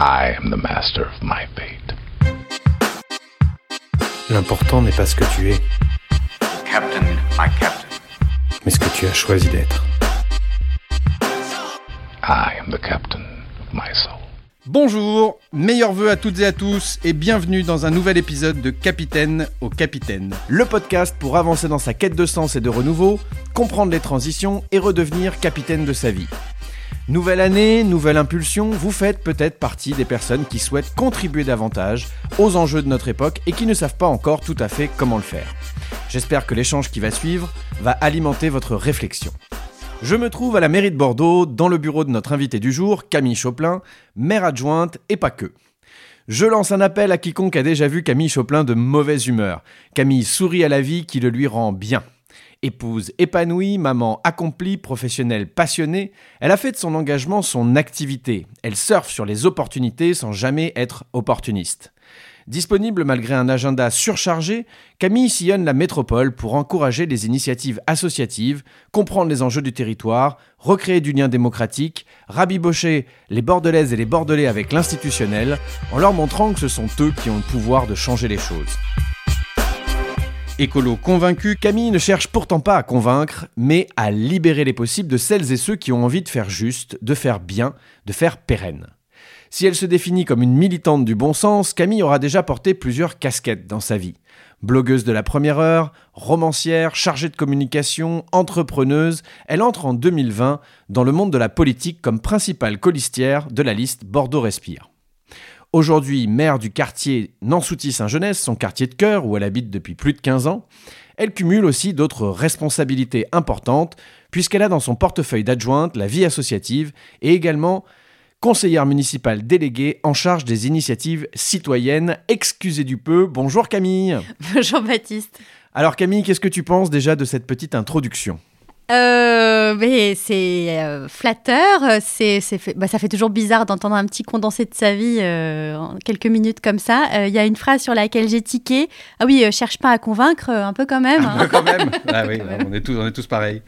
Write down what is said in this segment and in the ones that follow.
I am the master of my fate. L'important n'est pas ce que tu es, Captain, my captain. mais ce que tu as choisi d'être. I am the captain of my soul. Bonjour, meilleurs vœux à toutes et à tous et bienvenue dans un nouvel épisode de Capitaine au Capitaine. Le podcast pour avancer dans sa quête de sens et de renouveau, comprendre les transitions et redevenir capitaine de sa vie. Nouvelle année, nouvelle impulsion, vous faites peut-être partie des personnes qui souhaitent contribuer davantage aux enjeux de notre époque et qui ne savent pas encore tout à fait comment le faire. J'espère que l'échange qui va suivre va alimenter votre réflexion. Je me trouve à la mairie de Bordeaux, dans le bureau de notre invité du jour, Camille Choplin, maire adjointe et pas que. Je lance un appel à quiconque a déjà vu Camille Choplin de mauvaise humeur. Camille sourit à la vie qui le lui rend bien. Épouse épanouie, maman accomplie, professionnelle passionnée, elle a fait de son engagement son activité. Elle surfe sur les opportunités sans jamais être opportuniste. Disponible malgré un agenda surchargé, Camille sillonne la métropole pour encourager les initiatives associatives, comprendre les enjeux du territoire, recréer du lien démocratique, rabibocher les Bordelaises et les Bordelais avec l'institutionnel, en leur montrant que ce sont eux qui ont le pouvoir de changer les choses. Écolo convaincu, Camille ne cherche pourtant pas à convaincre, mais à libérer les possibles de celles et ceux qui ont envie de faire juste, de faire bien, de faire pérenne. Si elle se définit comme une militante du bon sens, Camille aura déjà porté plusieurs casquettes dans sa vie. Blogueuse de la première heure, romancière, chargée de communication, entrepreneuse, elle entre en 2020 dans le monde de la politique comme principale colistière de la liste Bordeaux Respire. Aujourd'hui maire du quartier Nansouty-Saint-Genès, son quartier de cœur où elle habite depuis plus de 15 ans, elle cumule aussi d'autres responsabilités importantes puisqu'elle a dans son portefeuille d'adjointe la vie associative et également conseillère municipale déléguée en charge des initiatives citoyennes. Excusez du peu. Bonjour Camille. Bonjour Baptiste. Alors Camille, qu'est-ce que tu penses déjà de cette petite introduction? Euh, mais c'est euh, flatteur, c'est, bah, ça fait toujours bizarre d'entendre un petit condensé de sa vie euh, en quelques minutes comme ça. Euh, Il y a une phrase sur laquelle j'ai tiqué. Ah oui, cherche pas à convaincre, un peu quand même. hein. quand même. Ah oui, on est tous, on est tous pareils.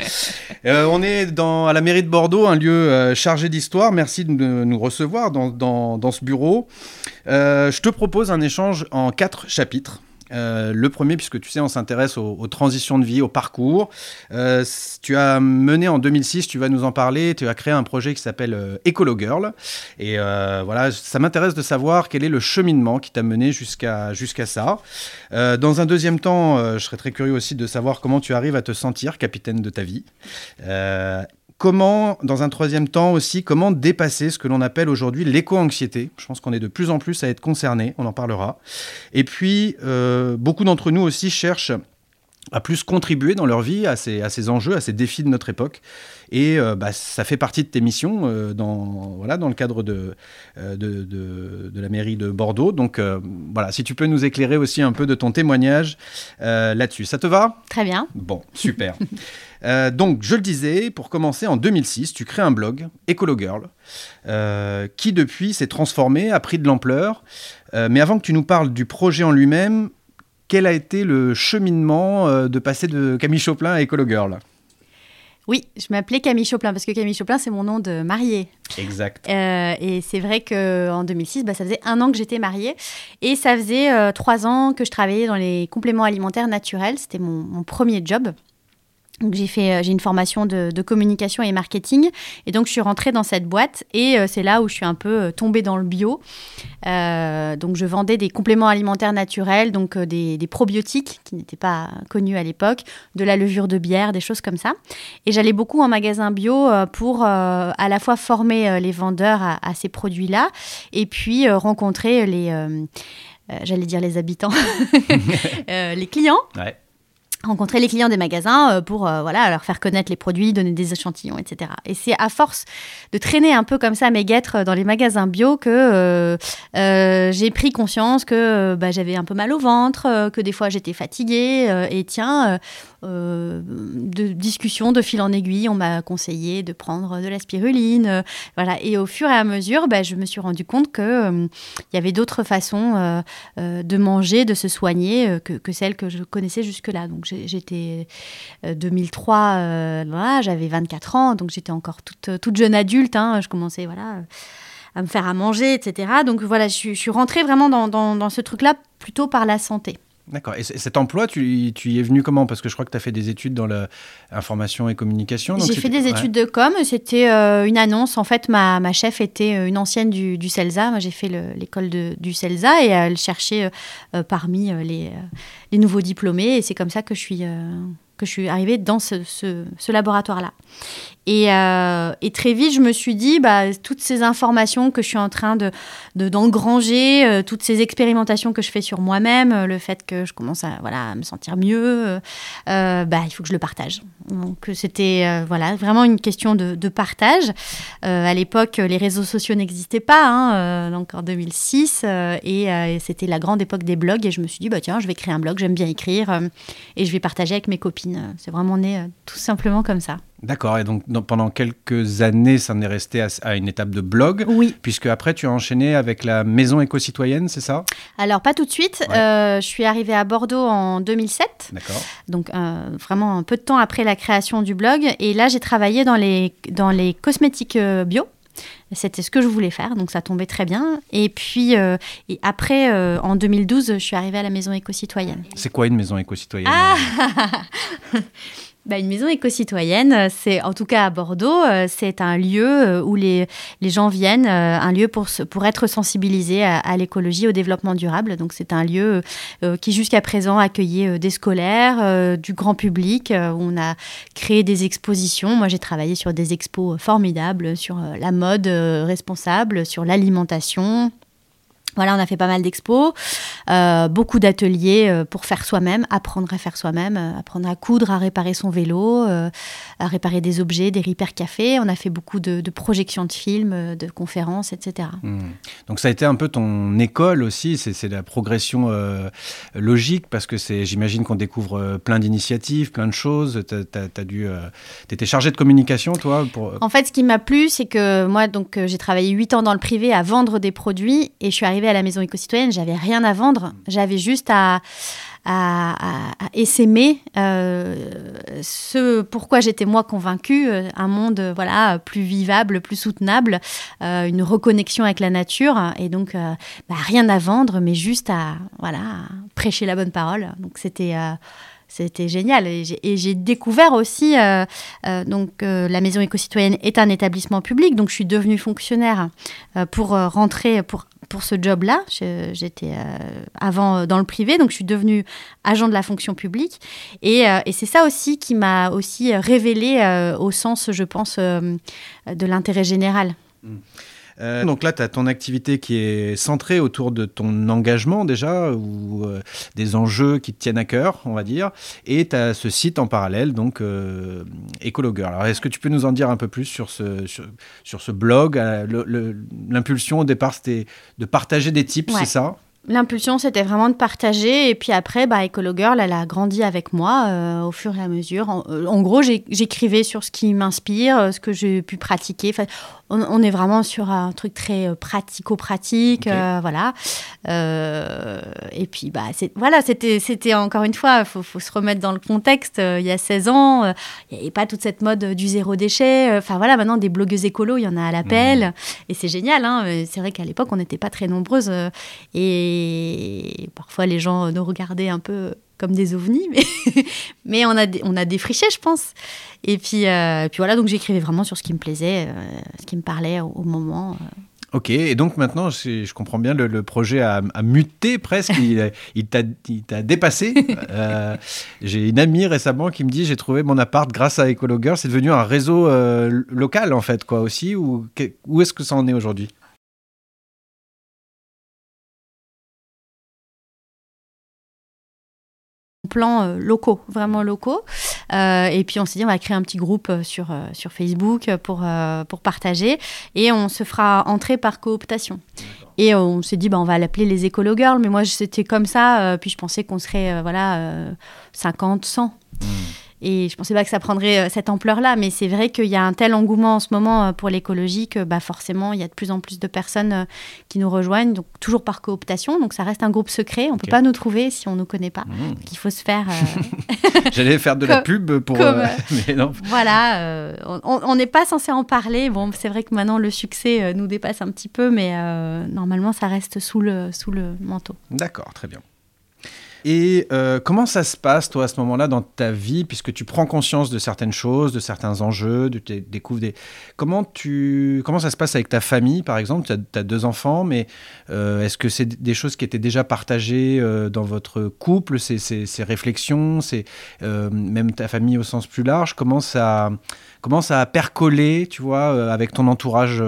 On est dans, à la mairie de Bordeaux, un lieu chargé d'histoire. Merci de nous- recevoir dans, dans- dans ce bureau. Je te propose un échange en quatre chapitres. Euh, le premier, puisque tu sais, on s'intéresse aux, transitions de vie, au parcours. Euh, tu as mené en 2006, tu vas nous en parler, tu as créé un projet qui s'appelle euh, Ecolo Girl. Et euh, voilà, ça m'intéresse de savoir quel est le cheminement qui t'a mené jusqu'à jusqu'à ça. Dans un deuxième temps, je serais très curieux aussi de savoir comment tu arrives à te sentir capitaine de ta vie. Comment, dans un troisième temps aussi, comment dépasser ce que l'on appelle aujourd'hui l'éco-anxiété. Je pense qu'on est de plus en plus à être concernés, on en parlera. Et puis, euh, beaucoup d'entre nous aussi cherchent à plus contribuer dans leur vie à ces, à ces enjeux, à ces défis de notre époque. Et euh, bah, ça fait partie de tes missions euh, dans, voilà, dans le cadre de, euh, de, de- de la mairie de Bordeaux. Donc voilà, si tu peux nous éclairer aussi un peu de ton témoignage là-dessus. Ça te va? Très bien. Bon, super. Euh, donc, je le disais, pour commencer, en 2006, tu crées un blog, Ecolo Girl, euh, qui depuis s'est transformé, a pris de l'ampleur. Euh, mais avant que tu nous parles du projet en lui-même, quel a été le cheminement de passer de Camille Choplin à Ecolo Girl? Oui, je m'appelais Camille Choplin parce que Camille Choplin, c'est mon nom de mariée. Exact. Euh, et c'est vrai qu'en 2006, bah, ça faisait un an que j'étais mariée. Et ça faisait euh, trois ans que je travaillais dans les compléments alimentaires naturels. C'était mon, mon premier job. Donc j'ai fait, euh, j'ai une formation de, communication et marketing, et donc je suis rentrée dans cette boîte, et euh, c'est là où je suis un peu euh, tombée dans le bio. Donc je vendais des compléments alimentaires naturels, donc des, probiotiques qui n'étaient pas connus à l'époque, de la levure de bière, des choses comme ça. Et j'allais beaucoup en magasin bio pour à la fois former les vendeurs à, ces produits-là, et puis rencontrer les, j'allais dire les habitants, les clients Ouais. Rencontrer les clients des magasins euh, pour euh, voilà leur faire connaître les produits, donner des échantillons, etc. Et c'est à force de traîner un peu comme ça mes guêtres dans les magasins bio que euh, euh, j'ai pris conscience que euh, bah, j'avais un peu mal au ventre, euh, que des fois j'étais fatiguée. euh, et tiens, euh, euh, de discussion de fil en aiguille, on m'a conseillé de prendre de la spiruline. euh, voilà. Et au fur et à mesure, bah, je me suis rendu compte que euh, il y avait d'autres façons euh, euh, de manger, de se soigner euh, que, celles que je connaissais jusque-là. Donc j'étais euh, 2003, euh, voilà, j'avais 24 ans, donc j'étais encore toute, toute jeune adulte. hein, je commençais voilà à me faire à manger, etc. Donc voilà, je, suis- rentrée vraiment dans ce truc-là plutôt par la santé. D'accord. Et cet emploi, tu, tu y es venu comment? Parce que je crois que tu as fait des études dans l'information et communication. J'ai fait des ouais. études de com. C'était euh, une annonce. En fait, ma, ma chef était euh, une ancienne du, du CELSA. Moi, j'ai fait le- l'école du CELSA et elle cherchait euh, parmi les, les nouveaux diplômés. Et c'est comme ça que je suis, euh, que je suis arrivée dans ce, ce- ce laboratoire-là. Et, euh, et très vite, je me suis dit, bah, toutes ces informations que je suis en train de de- d'engranger, euh, toutes ces expérimentations que je fais sur moi-même, euh, le fait que je commence à, me sentir mieux, bah, il faut que je le partage. Donc c'était vraiment une question de, partage. À l'époque, les réseaux sociaux n'existaient pas, hein, donc en 2006, euh, et c'était la grande époque des blogs. Et je me suis dit, bah, tiens, je vais créer un blog, j'aime bien écrire, et je vais partager avec mes copines. C'est vraiment né tout simplement comme ça. D'accord. Et donc dans- pendant quelques années, ça en est resté à, à une étape de blog. Oui. Puisque après, tu as enchaîné avec la maison éco-citoyenne, c'est ça? Alors, pas tout de suite. Ouais. Euh, je suis arrivée à Bordeaux en 2007. D'accord. donc euh, vraiment un peu de temps après la création du blog. Et là, j'ai travaillé dans les, dans les cosmétiques euh, bio. C'était ce que je voulais faire, donc ça tombait très bien. Et puis, euh, et après, euh, en 2012, je suis arrivée à la maison éco-citoyenne. C'est quoi une maison éco-citoyenne? Ah Bah, une maison éco-citoyenne, euh, c'est en tout cas à Bordeaux, euh, c'est un lieu euh, où les, les gens viennent, un lieu pour, pour être sensibilisés à, à l'écologie, au développement durable. Donc c'est un lieu qui jusqu'à présent accueillait des scolaires, du grand public, où on a créé des expositions. Moi j'ai travaillé sur des expos formidables, sur la mode responsable, sur l'alimentation. Voilà, on a fait pas mal d'expos, euh, beaucoup d'ateliers euh, pour faire soi-même, apprendre à faire soi-même, euh, apprendre à coudre, à réparer son vélo, à réparer des objets, des repair cafés. On a fait beaucoup de, de projections de films, euh, de conférences, etc. Hmm. Donc ça a été un peu ton école aussi, c'est la progression euh, logique parce que c'est, j'imagine qu'on découvre euh, plein d'initiatives, plein de choses. T'as dû, euh, t'étais chargé de communication toi pour. En fait, ce qui m'a plu, c'est que moi, donc, j'ai travaillé 8 ans dans le privé à vendre des produits et je suis arrivée à la maison éco-citoyenne, j'avais rien à vendre, j'avais juste à, à, à- essaimer euh, ce pourquoi j'étais moi convaincue, euh, un monde voilà plus vivable, plus soutenable, euh, une reconnexion avec la nature et donc bah, rien à vendre, mais juste à voilà prêcher la bonne parole. Donc c'était c'était génial et j'ai- découvert aussi euh, euh, donc la maison éco-citoyenne est un établissement public donc je suis devenue fonctionnaire pour rentrer pour pour ce job-là, j'étais euh, avant euh, dans le privé, donc je suis devenue agent de la fonction publique. Et, euh, c'est ça aussi qui m'a aussi révélé au sens, je pense, de l'intérêt général. Euh, donc là, tu as ton activité qui est centrée autour de ton engagement déjà, ou euh, des enjeux qui te tiennent à cœur, on va dire, et tu as ce site en parallèle, donc euh, Ecologueur. Alors est-ce que tu peux nous en dire un peu plus sur ce, sur, sur ce blog? Euh, L'impulsion au départ, c'était de partager des tips, Ouais. c'est ça? L'impulsion, c'était vraiment de partager. Et puis après, bah, Ecolo Girl, elle a grandi avec moi euh, au fur et à mesure. En, euh, en gros, j'écrivais sur ce qui m'inspire, euh, ce que j'ai pu pratiquer. Enfin, on, on est vraiment sur un truc très pratico-pratique. Euh, voilà. Euh, et puis, bah, voilà, c'était encore une fois, il faut, faut se remettre dans le contexte. Il y a 16 ans, il n'y avait pas toute cette mode du zéro déchet. Enfin, voilà, maintenant, des blogueuses écolo, il y en a à l'appel. Et c'est génial. hein. C'est vrai qu'à l'époque, on n'était pas très nombreuses. euh, et parfois, les gens nous regardaient un peu comme des ovnis, mais, mais on, a, on a défriché, je pense. Et puis, euh, puis voilà, donc j'écrivais vraiment sur ce qui me plaisait, euh, ce qui me parlait au, au moment. euh. Ok, et donc maintenant, je comprends bien, le, le projet a, a muté presque, il, t'a dépassé. Euh, j'ai une amie récemment qui me dit, j'ai trouvé mon appart grâce à Ecologueur, c'est devenu un réseau euh, local en fait, quoi aussi, ou où est-ce que ça en est aujourd'hui? Plans euh, locaux, vraiment locaux. Euh, et puis on s'est dit, on va créer un petit groupe euh, sur, sur Facebook pour, pour partager. Et on se fera entrer par cooptation. Et on s'est dit, bah, on va l'appeler les Écolo Girls. Mais moi, c'était comme ça. puis je pensais qu'on serait voilà, euh, 50, 100. Et je pensais pas que ça prendrait euh, cette ampleur-là, mais c'est vrai qu'il y a un tel engouement en ce moment euh, pour l'écologie que bah, forcément, il y a de plus en plus de personnes euh, qui nous rejoignent, donc toujours par cooptation. Donc ça reste un groupe secret, on ne peut pas nous trouver si on ne nous connaît pas. Mmh. Donc il faut se faire. euh, J'allais faire de la pub pour. comme, euh, mais non. voilà, euh, on n'est pas censé en parler. Bon, c'est vrai que maintenant le succès nous dépasse un petit peu, mais normalement ça reste sous le, sous le manteau. D'accord, très bien. Et euh, comment ça se passe, toi, à ce moment-là, dans ta vie, puisque tu prends conscience de certaines choses, de certains enjeux, de tu découvres des... Comment, tu... comment ça se passe avec ta famille, par exemple? Tu as, deux enfants, mais euh, est-ce que c'est des choses qui étaient déjà partagées euh, dans votre couple, ces, ces- ces réflexions, ces, même ta famille au sens plus large Comment ça, comment ça a percolé, tu vois, avec ton entourage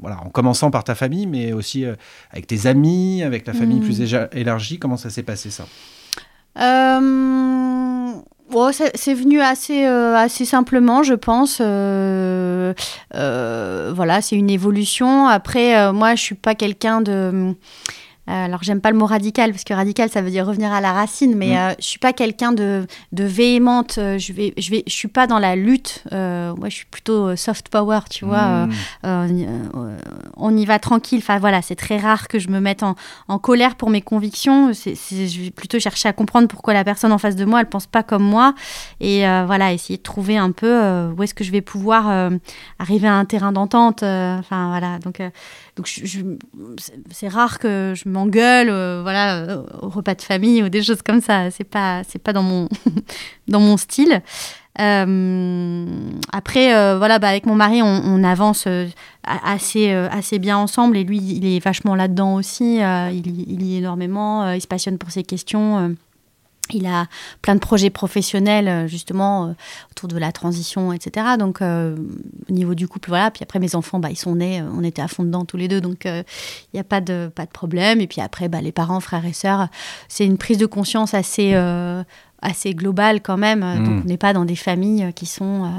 voilà, en commençant par ta famille, mais aussi avec tes amis, avec la famille Mm. plus élargie, comment ça s'est passé ça? Euh, c'est c'est venu assez, euh, assez simplement, je pense. Euh, euh, voilà, c'est une évolution. Après, euh, moi, je suis pas quelqu'un de. Euh, alors, j'aime pas le mot radical, parce que radical, ça veut dire revenir à la racine, mais Mm. euh, je suis pas quelqu'un de, de véhémente. euh, Je, vais, je, vais, je suis pas dans la lutte. Euh, moi, je suis plutôt soft power, tu vois. Mm. on y- euh, on y va tranquille. Enfin voilà, c'est très rare que je me mette en, en colère pour mes convictions. C'est, c'est- je vais plutôt chercher à comprendre pourquoi la personne en face de moi, elle pense pas comme moi. Et euh, voilà, essayer de trouver un peu euh, où est-ce que je vais pouvoir euh, arriver à un terrain d'entente. euh, Enfin voilà, donc, euh, donc c'est, rare que je m'engueule, euh, voilà, euh, au repas de famille ou des choses comme ça. C'est pas, c'est pas dans mon, dans mon style. Euh, après, voilà, bah, avec mon mari, on, avance assez, assez bien ensemble. Et lui, il est vachement là-dedans aussi. il, il y énormément. il se passionne pour ces questions. Il a plein de projets professionnels, euh, justement, euh, autour de la transition, etc. Donc, euh, au niveau du couple, voilà. Puis après, mes enfants, bah, ils sont nés, on était à fond dedans tous les deux. Donc, euh, il n'y a pas de, pas de problème. Et puis après, bah, les parents, frères et sœurs, c'est une prise de conscience assez, euh, assez globale quand même. Mm. Donc, on n'est pas dans des familles qui sont...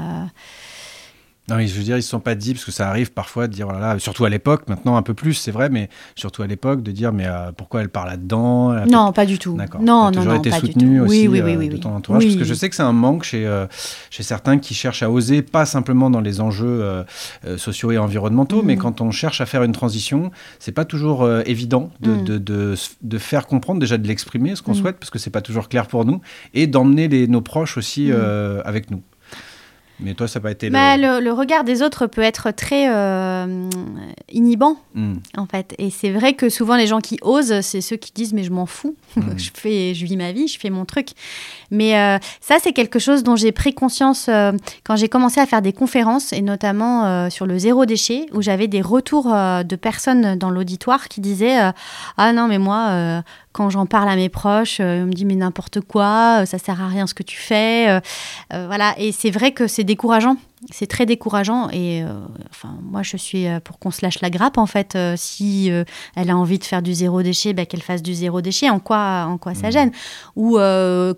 Non, je veux dire, ils ne se sont pas dit, parce que ça arrive parfois de dire, oh là là, surtout à l'époque, maintenant un peu plus, c'est vrai, mais surtout à l'époque, de dire, mais euh, pourquoi elle parle là-dedans Non, pas du tout. D'accord. Non, non, toujours non, été pas du soutenu tout. aussi oui, oui, oui, euh, oui, de ton entourage, parce que je sais que c'est un manque chez, euh, chez certains qui cherchent à oser, pas simplement dans les enjeux sociaux et environnementaux, mais quand on cherche à faire une transition, c'est pas toujours évident de, Mhm. de, de, de faire comprendre, déjà de l'exprimer, ce qu'on Mhm. souhaite, parce que c'est pas toujours clair pour nous, et d'emmener nos proches aussi avec nous. Mais toi, ça n'a pas été Bah, le... le... le regard des autres peut être très euh, inhibant, Mhm. en fait. Et c'est vrai que souvent, les gens qui osent, c'est ceux qui disent Mais je m'en fous. Mhm. je, fais, je vis ma vie, je fais mon truc. Mais euh, ça, c'est quelque chose dont j'ai pris conscience euh, quand j'ai commencé à faire des conférences, et notamment sur le zéro déchet, où j'avais des retours de personnes dans l'auditoire qui disaient Ah non, mais moi, quand j'en parle à mes proches, euh, on me dit Mais n'importe quoi, euh, ça sert à rien ce que tu fais. euh, voilà. Et c'est vrai que c'est décourageant. C'est très décourageant. Et enfin, moi, je suis pour qu'on se lâche la grappe, en fait. Si elle a envie de faire du zéro déchet, bah, qu'elle fasse du zéro déchet. En quoi, en quoi ça Mhm. gêne? Ou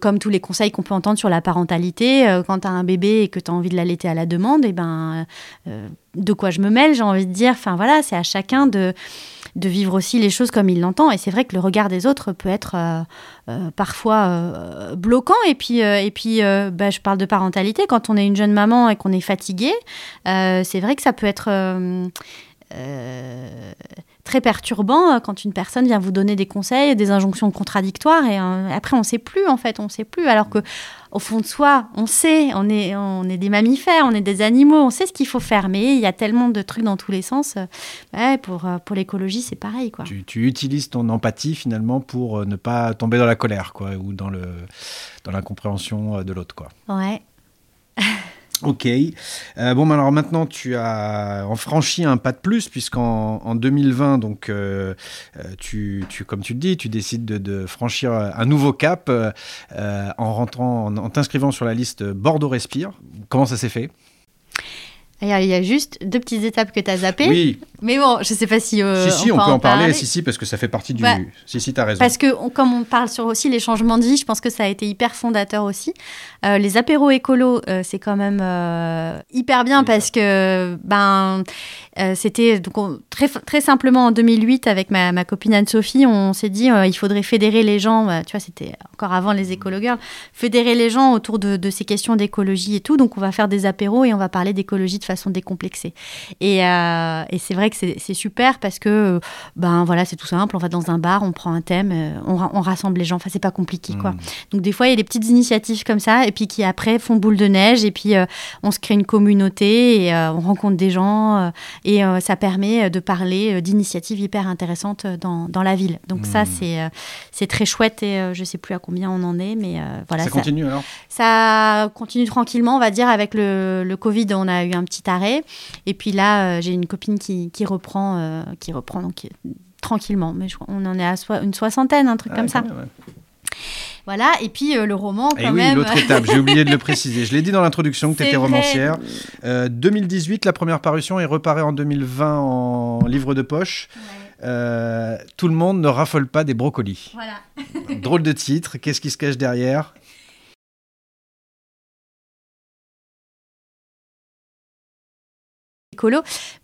comme tous les conseils qu'on peut entendre sur la parentalité, quand tu as un bébé et que tu as envie de l'allaiter à la demande, et ben, euh, de quoi je me mêle, j'ai envie de dire. Enfin, voilà, c'est à chacun de de vivre aussi les choses comme il l'entend. Et c'est vrai que le regard des autres peut être euh, euh, parfois euh, bloquant. Et puis, et puis bah, je parle de parentalité. Quand on est une jeune maman et qu'on est fatigué, c'est vrai que ça peut être très perturbant euh, quand une personne vient vous donner des conseils, des injonctions contradictoires. Et euh, après, on ne sait plus, en fait. On ne sait plus. Alors que au fond de soi, on sait, on est, on est des mammifères, on est des animaux, on sait ce qu'il faut faire. Mais il y a tellement de trucs dans tous les sens. Euh, Ouais, pour, pour l'écologie, c'est pareil, quoi. Tu, tu utilises ton empathie finalement pour ne pas tomber dans la colère quoi, ou dans, le, dans l'incompréhension de l'autre. quoi. Ouais. Ok. Euh, bon, alors maintenant, tu as en franchi un pas de plus, puisqu'en en 2020, donc, euh, euh, tu, tu, comme tu le dis, tu décides de, de franchir un nouveau cap euh, en rentrant, en, en t'inscrivant sur la liste Bordeaux Respire. Comment ça s'est fait? Il y, a, juste deux petites étapes que tu as zappées. Oui, Mais bon, je sais pas si. euh, si, si, on, peut en parler. Si, si, parce que ça fait partie du. Bah, si, si, t'as raison. Parce que on- comme on parle sur aussi les changements de vie, je pense que ça a été hyper fondateur aussi. Euh, les apéros écolos, euh, c'est quand même euh, hyper bien parce que ben c'était donc on- très très simplement en 2008 avec ma, ma copine Anne-Sophie, on s'est dit il faudrait fédérer les gens. euh, tu vois, c'était encore avant les écolo girls, fédérer les gens autour de, de ces questions d'écologie et tout. Donc on va faire des apéros et on va parler d'écologie de façon décomplexée. Et, et c'est vrai que c'est super parce que ben voilà, c'est tout simple. On va dans un bar, on prend un thème, on, ra- on rassemble les gens. Enfin, c'est pas compliqué, quoi. Mm. Donc des fois, il y a des petites initiatives comme ça, et puis qui après font boule de neige, et puis euh, on se crée une communauté, et euh, on rencontre des gens, euh, et ça permet de parler d'initiatives hyper intéressantes dans, dans la ville. Donc ça, Mm. c'est c'est très chouette, et je sais plus à combien on en est, mais voilà. ça ça- continue alors? Ça continue tranquillement, on va dire. Avec le, le Covid, on a eu un petit arrêt. Et puis là, j'ai une copine qui, qui reprend, qui reprend donc, tranquillement. Mais je on en est à une soixantaine, un truc Ah, comme ça. ouais. Voilà. Et puis euh, le roman, quand Et oui, même. l'autre étape, j'ai oublié de le préciser. Je l'ai dit dans l'introduction que tu étais vrai. romancière. Euh, 2018, la première parution, et reparaît en 2020 en livre de poche. Euh, tout le monde ne raffole pas des brocolis. Voilà. Drôle de titre, qu'est-ce qui se cache derrière?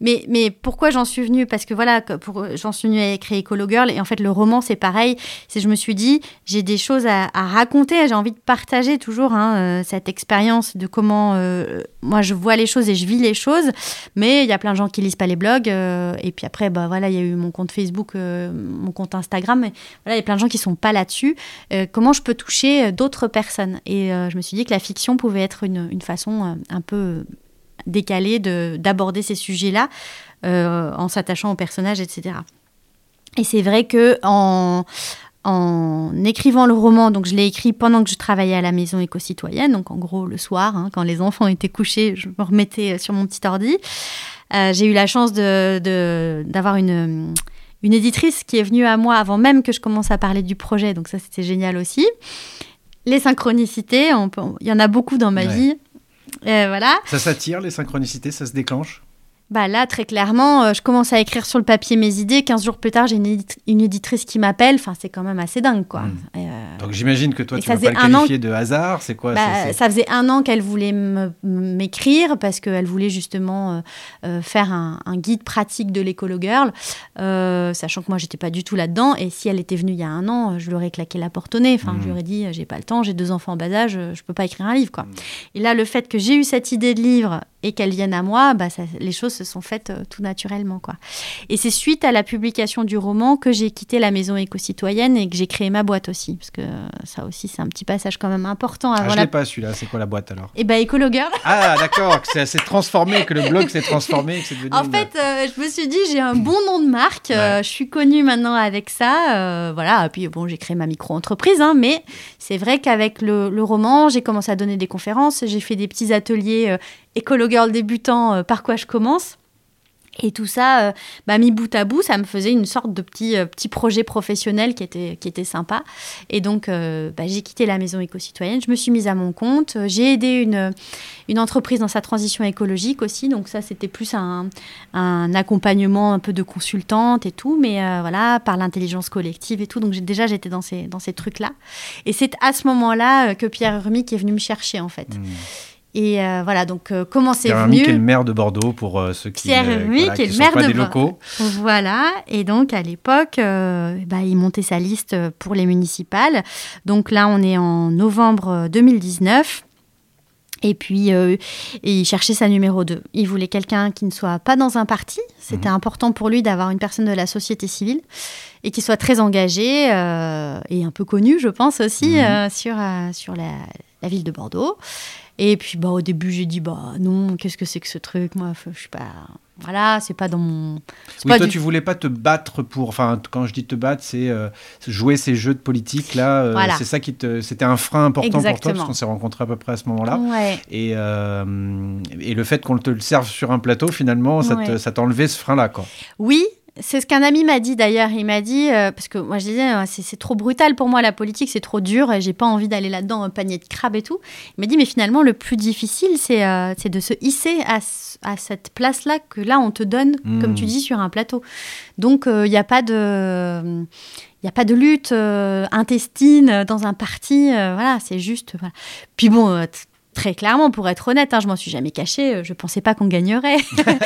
Mais, pourquoi j'en suis venue? Parce que voilà, j'en suis venue à écrire Écolo Girl. Et en fait, le roman, c'est pareil. C'est, je me suis dit, j'ai des choses à, raconter. J'ai envie de partager toujours hein, euh, cette expérience de comment euh, moi je vois les choses et je vis les choses. Mais il y a plein de gens qui lisent pas les blogs. euh, et puis après, bah, voilà, il y a eu mon compte Facebook, mon compte Instagram. Mais voilà, il y a plein de gens qui sont pas là-dessus. Comment je peux toucher d'autres personnes? Et je me suis dit que la fiction pouvait être une, façon un peu décalé de d'aborder ces sujets-là euh, en s'attachant aux personnages, etc. Et c'est vrai que en en écrivant le roman, donc je l'ai écrit pendant que je travaillais à la maison éco-citoyenne, donc en gros le soir, hein, quand les enfants étaient couchés, je me remettais sur mon petit ordi. Euh, j'ai eu la chance d'avoir une, une éditrice qui est venue à moi avant même que je commence à parler du projet, donc ça c'était génial aussi. Les synchronicités, on peut- il y en a beaucoup dans ma Ouais. vie. Ça s'attire, les synchronicités, ça se déclenche Bah là, très clairement, euh, je commence à écrire sur le papier mes idées. 15 jours plus tard, j'ai une, édit- une éditrice qui m'appelle. Enfin, c'est quand même assez dingue, quoi. Mm. Et, euh, Donc j'imagine que toi, Et tu vas pas le an qualifier de hasard, c'est quoi bah, ça faisait un an qu'elle voulait m'écrire parce qu'elle voulait justement euh, faire un, un guide pratique de l'écolo girl, sachant que moi j'étais pas du tout là-dedans. Et si elle était venue il y a un an, je lui aurais claqué la porte au nez. Enfin, je lui aurais dit j'ai pas le temps, j'ai deux enfants en bas âge, je peux pas écrire un livre, quoi. Mhm. Et là, le fait que j'ai eu cette idée de livre et qu'elle vienne à moi, bah, ça- les choses se sont faites euh, tout naturellement, quoi. Et c'est suite à la publication du roman que j'ai quitté la maison éco-citoyenne et que j'ai créé ma boîte aussi, parce que ça aussi c'est un petit passage quand même important Ah, avant je la l'ai pas celui-là, c'est quoi la boîte alors? Et bah, Écolo Girl. Ah d'accord, que ça s'est transformé, que le blog s'est transformé, que devenu... En une- fait, euh, je me suis dit, j'ai un bon nom de marque. euh, je suis connue maintenant avec ça. euh, voilà. Et puis, bon, j'ai créé ma micro-entreprise. hein, mais c'est vrai qu'avec le, le roman, j'ai commencé à donner des conférences. J'ai fait des petits ateliers euh, Écolo Girl débutants, euh, par quoi je commence. Et tout ça, euh, bah, mis bout à bout, ça me faisait une sorte de petit, euh, petit projet professionnel qui était, qui était sympa. Et donc, euh, bah, j'ai quitté la maison éco-citoyenne, je me suis mise à mon compte. J'ai aidé une, une entreprise dans sa transition écologique aussi. Donc, ça, c'était plus un, un accompagnement un peu de consultante et tout, mais voilà, par l'intelligence collective et tout. Donc, déjà, j'étais dans ces, dans ces trucs-là. Et c'est à ce moment-là que Pierre Hermic est venu me chercher, en fait. Hmm. Et euh, voilà, donc, euh, comment c'est Pierre venu Hermic est le maire de Bordeaux pour euh, ceux qui Pierre euh, Hermic voilà, est qui le sont maire pas de des locaux. Voilà, et donc à l'époque, euh, bah, il montait sa liste pour les municipales. Donc là, on est en novembre euh, 2019. Et puis, euh, et il cherchait sa numéro 2. Il voulait quelqu'un qui ne soit pas dans un parti. C'était important pour lui d'avoir une personne de la société civile et qui soit très engagée euh, et un peu connue, je pense aussi, Mhm. euh, sur, euh, sur la, la ville de Bordeaux. Et puis, bah, au début, j'ai dit, bah non, qu'est-ce que c'est que ce truc Moi, je suis pas. Voilà, c'est pas dans mon. Oui, pas toi, du- tu voulais pas te battre pour. Enfin, quand je dis te battre, c'est euh, jouer ces jeux de politique là. euh, Voilà. C'est ça qui te. C'était un frein important pour toi parce qu'on s'est rencontrés à peu près à ce moment-là. Ouais. Et, euh, et le fait qu'on te le serve sur un plateau, finalement, ça Ouais. enlevé ce frein-là, quoi. Oui, c'est ce qu'un ami m'a dit d'ailleurs. Il m'a dit, euh, parce que moi je disais, euh, c'est trop brutal pour moi la politique, c'est trop dur, et j'ai pas envie d'aller là-dedans, un panier de crabes et tout. Il m'a dit, mais finalement, le plus difficile, c'est euh, c'est de se hisser à, à cette place-là que là, on te donne, Mm. comme tu dis, sur un plateau. Donc, il n'y a pas de. Il n'y a pas de lutte intestine dans un parti, voilà, c'est juste. Voilà. Puis bon, très clairement, pour être honnête, hein, je m'en suis jamais cachée, euh, je pensais pas qu'on gagnerait.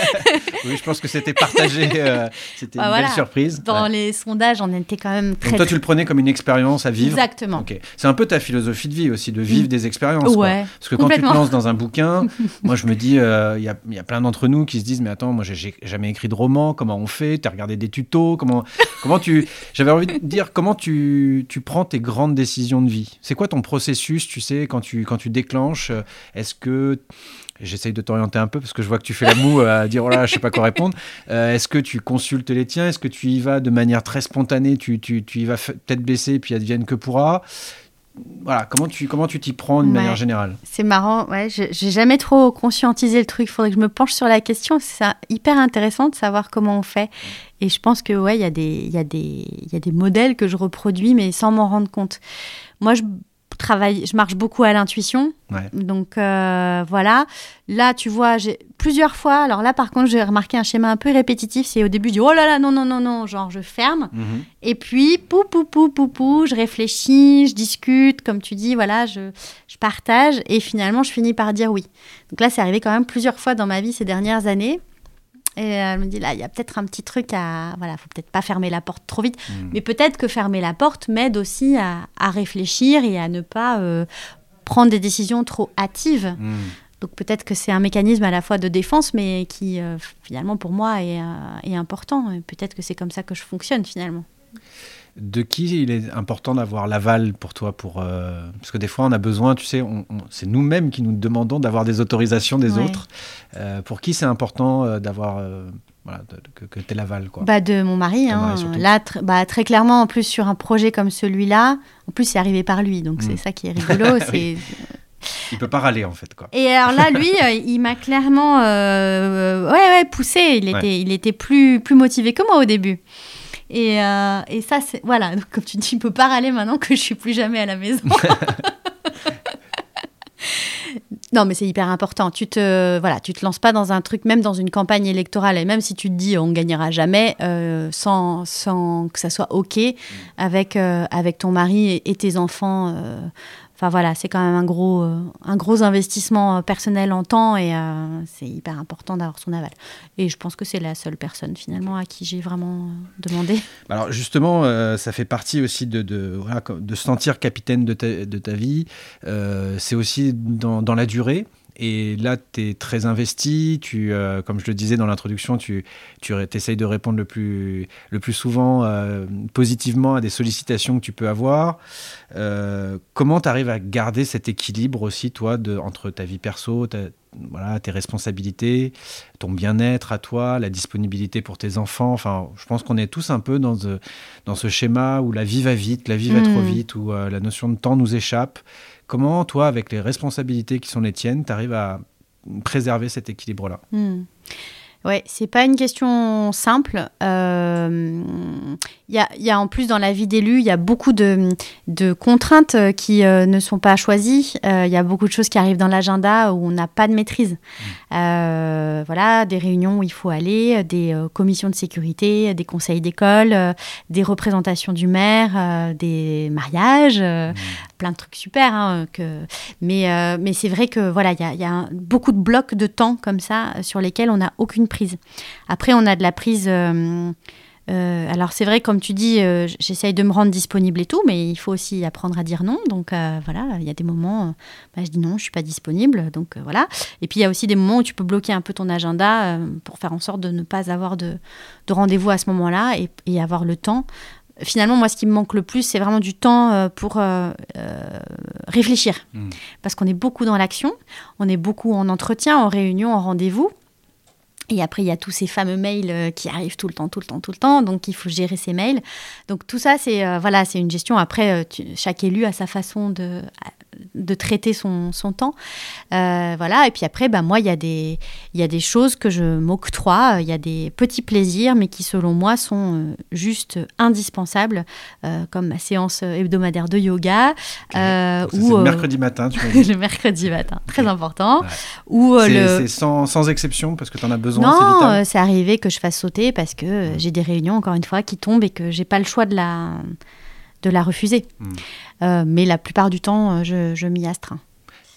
Oui, je pense que c'était partagé. euh, c'était Bah une voilà. belle surprise. Dans Ouais. les sondages, on était quand même très. Donc toi, tu le prenais comme une expérience à vivre. Exactement. Ok. C'est un peu ta philosophie de vie aussi, de vivre des expériences. quoi. Ouais, Parce que quand tu te lances dans un bouquin, moi je me dis, euh, il y, a, y a plein d'entre nous qui se disent, mais attends, moi j'ai- jamais écrit de roman, comment on fait? Tu as regardé des tutos? Comment, comment tu. J'avais envie de dire, comment tu, tu prends tes grandes décisions de vie? C'est quoi ton processus, tu sais, quand tu, quand tu déclenches Est-ce que. J'essaye de t'orienter un peu parce que je vois que tu fais la moue à dire, oh là, je sais pas quoi répondre. Euh, Est-ce que tu consultes les tiens? Est-ce que tu y vas de manière très spontanée? Tu, tu, tu y vas tête baissée puis advienne que pourra? Voilà, comment tu comment tu t'y prends d'une Ouais. manière générale? C'est marrant, ouais, je- j'ai jamais trop conscientisé le truc. Il faudrait que je me penche sur la question. C'est hyper intéressant de savoir comment on fait. Et je pense que ouais, il y a des il y a des il y a des modèles que je reproduis, mais sans m'en rendre compte. Moi, je travaille, je marche beaucoup à l'intuition. Ouais. Donc euh, voilà. Là, tu vois, j'ai plusieurs fois. Alors là, par contre, j'ai remarqué un schéma un peu répétitif. C'est au début, je dis oh là là, non non non non, genre je ferme. Mhm. Et puis, pou, pou, pou, pou, pou, je réfléchis, je discute, comme tu dis, voilà, je, je partage, et finalement, je finis par dire oui. Donc là, c'est arrivé quand même plusieurs fois dans ma vie ces dernières années. Et elle me dit, là, il y a peut-être un petit truc à... Voilà, faut peut-être pas fermer la porte trop vite, Mhm. mais peut-être que fermer la porte m'aide aussi à, à réfléchir et à ne pas euh, prendre des décisions trop hâtives. Mhm. Donc peut-être que c'est un mécanisme à la fois de défense, mais qui euh, finalement pour moi est, euh, est important. Peut-être que c'est comme ça que je fonctionne finalement. De qui il est important d'avoir l'aval pour toi pour euh, parce que des fois on a besoin, tu sais, c'est nous-mêmes qui nous demandons d'avoir des autorisations des Ouais. autres. Euh, pour qui c'est important euh, d'avoir voilà, de- que, que tu l'aval quoi. Bah de mon mari, hein. mari là tr- bah, très clairement en plus sur un projet comme celui-là, en plus c'est arrivé par lui, donc c'est ça qui est rigolo. Oui. Il peut pas râler en fait quoi. Et alors là lui, il m'a clairement euh, ouais ouais poussé, il était il était plus plus motivé que moi au début. Et, euh, et ça c'est voilà, donc, comme tu dis, il peut pas râler maintenant que je suis plus jamais à la maison. Non, mais c'est hyper important. Tu te, voilà, tu te lances pas dans un truc, même dans une campagne électorale, et même si tu te dis on gagnera jamais, euh, sans, sans que ça soit ok avec euh, avec ton mari et, et tes enfants. Enfin voilà, c'est quand même un gros euh, un gros investissement euh, personnel en temps et euh, c'est hyper important d'avoir son aval. Et je pense que c'est la seule personne finalement à qui j'ai vraiment demandé. Alors justement, ça fait partie aussi de, de, se sentir capitaine de ta, de ta vie. C'est aussi dans, dans la durée. Et là, tu es très investi. Tu, euh, comme je le disais dans l'introduction, tu, tu essayes de répondre le plus, le plus souvent euh, positivement à des sollicitations que tu peux avoir. Euh, comment tu arrives à garder cet équilibre aussi, toi, de, entre ta vie perso, ta- voilà, tes responsabilités, ton bien-être à toi, la disponibilité pour tes enfants? Enfin, je pense qu'on est tous un peu dans, ce- dans ce schéma où la vie va vite, la vie va trop vite, où la notion de temps nous échappe. Comment, toi, avec les responsabilités qui sont les tiennes, tu arrives à préserver cet équilibre-là? Hmm. Ouais, c'est pas une question simple. Euh, Il y, a, y a en plus dans la vie d'élu, il y a beaucoup de, de contraintes euh, qui euh, ne sont pas choisies. Euh, Il y a beaucoup de choses qui arrivent dans l'agenda où on n'a pas de maîtrise. Euh, voilà, des réunions où il faut aller, des euh, commissions de sécurité, des conseils d'école, euh, des représentations du maire, euh, des mariages, euh, plein de trucs super. hein, que... Mais, euh, mais c'est vrai que voilà, il y a, y a un- beaucoup de blocs de temps comme ça euh, sur lesquels on n'a aucune prise. Après, on a de la prise. euh, euh, alors c'est vrai, comme tu dis, euh, j'essaye de me rendre disponible et tout, mais il faut aussi apprendre à dire non. Donc euh, voilà, il y a des moments, bah, je dis non, je suis pas disponible. Donc voilà. Et puis il y a aussi des moments où tu peux bloquer un peu ton agenda pour faire en sorte de ne pas avoir de, de rendez-vous à ce moment-là et, et avoir le temps. Finalement, moi, ce qui me manque le plus, c'est vraiment du temps pour réfléchir. Mm. Parce qu'on est beaucoup dans l'action, on est beaucoup en entretien, en réunion, en rendez-vous. Et après, il y a tous ces fameux mails euh, qui arrivent tout le temps, tout le temps, tout le temps. Donc, il faut gérer ces mails. Donc, tout ça, c'est euh, voilà, c'est une gestion. Après, euh, chaque élu a sa façon de, de traiter son, son temps. Euh, voilà. Et puis après, bah, moi, il y, a des- il y a des choses que je m'octroie. Il y a des petits plaisirs, mais qui, selon moi, sont euh, juste indispensables, euh, comme ma séance hebdomadaire de yoga. euh, Ça, ou le mercredi matin, tu le mercredi matin, très important. Ouais. Ou C'est le... sans, sans exception parce que tu en as besoin, Non, c'est arrivé que je fasse sauter parce que j'ai des réunions, encore une fois, qui tombent et que j'ai pas le choix de la, de la refuser. Mm. Euh, mais la plupart du temps, euh, je, je m'y astreins.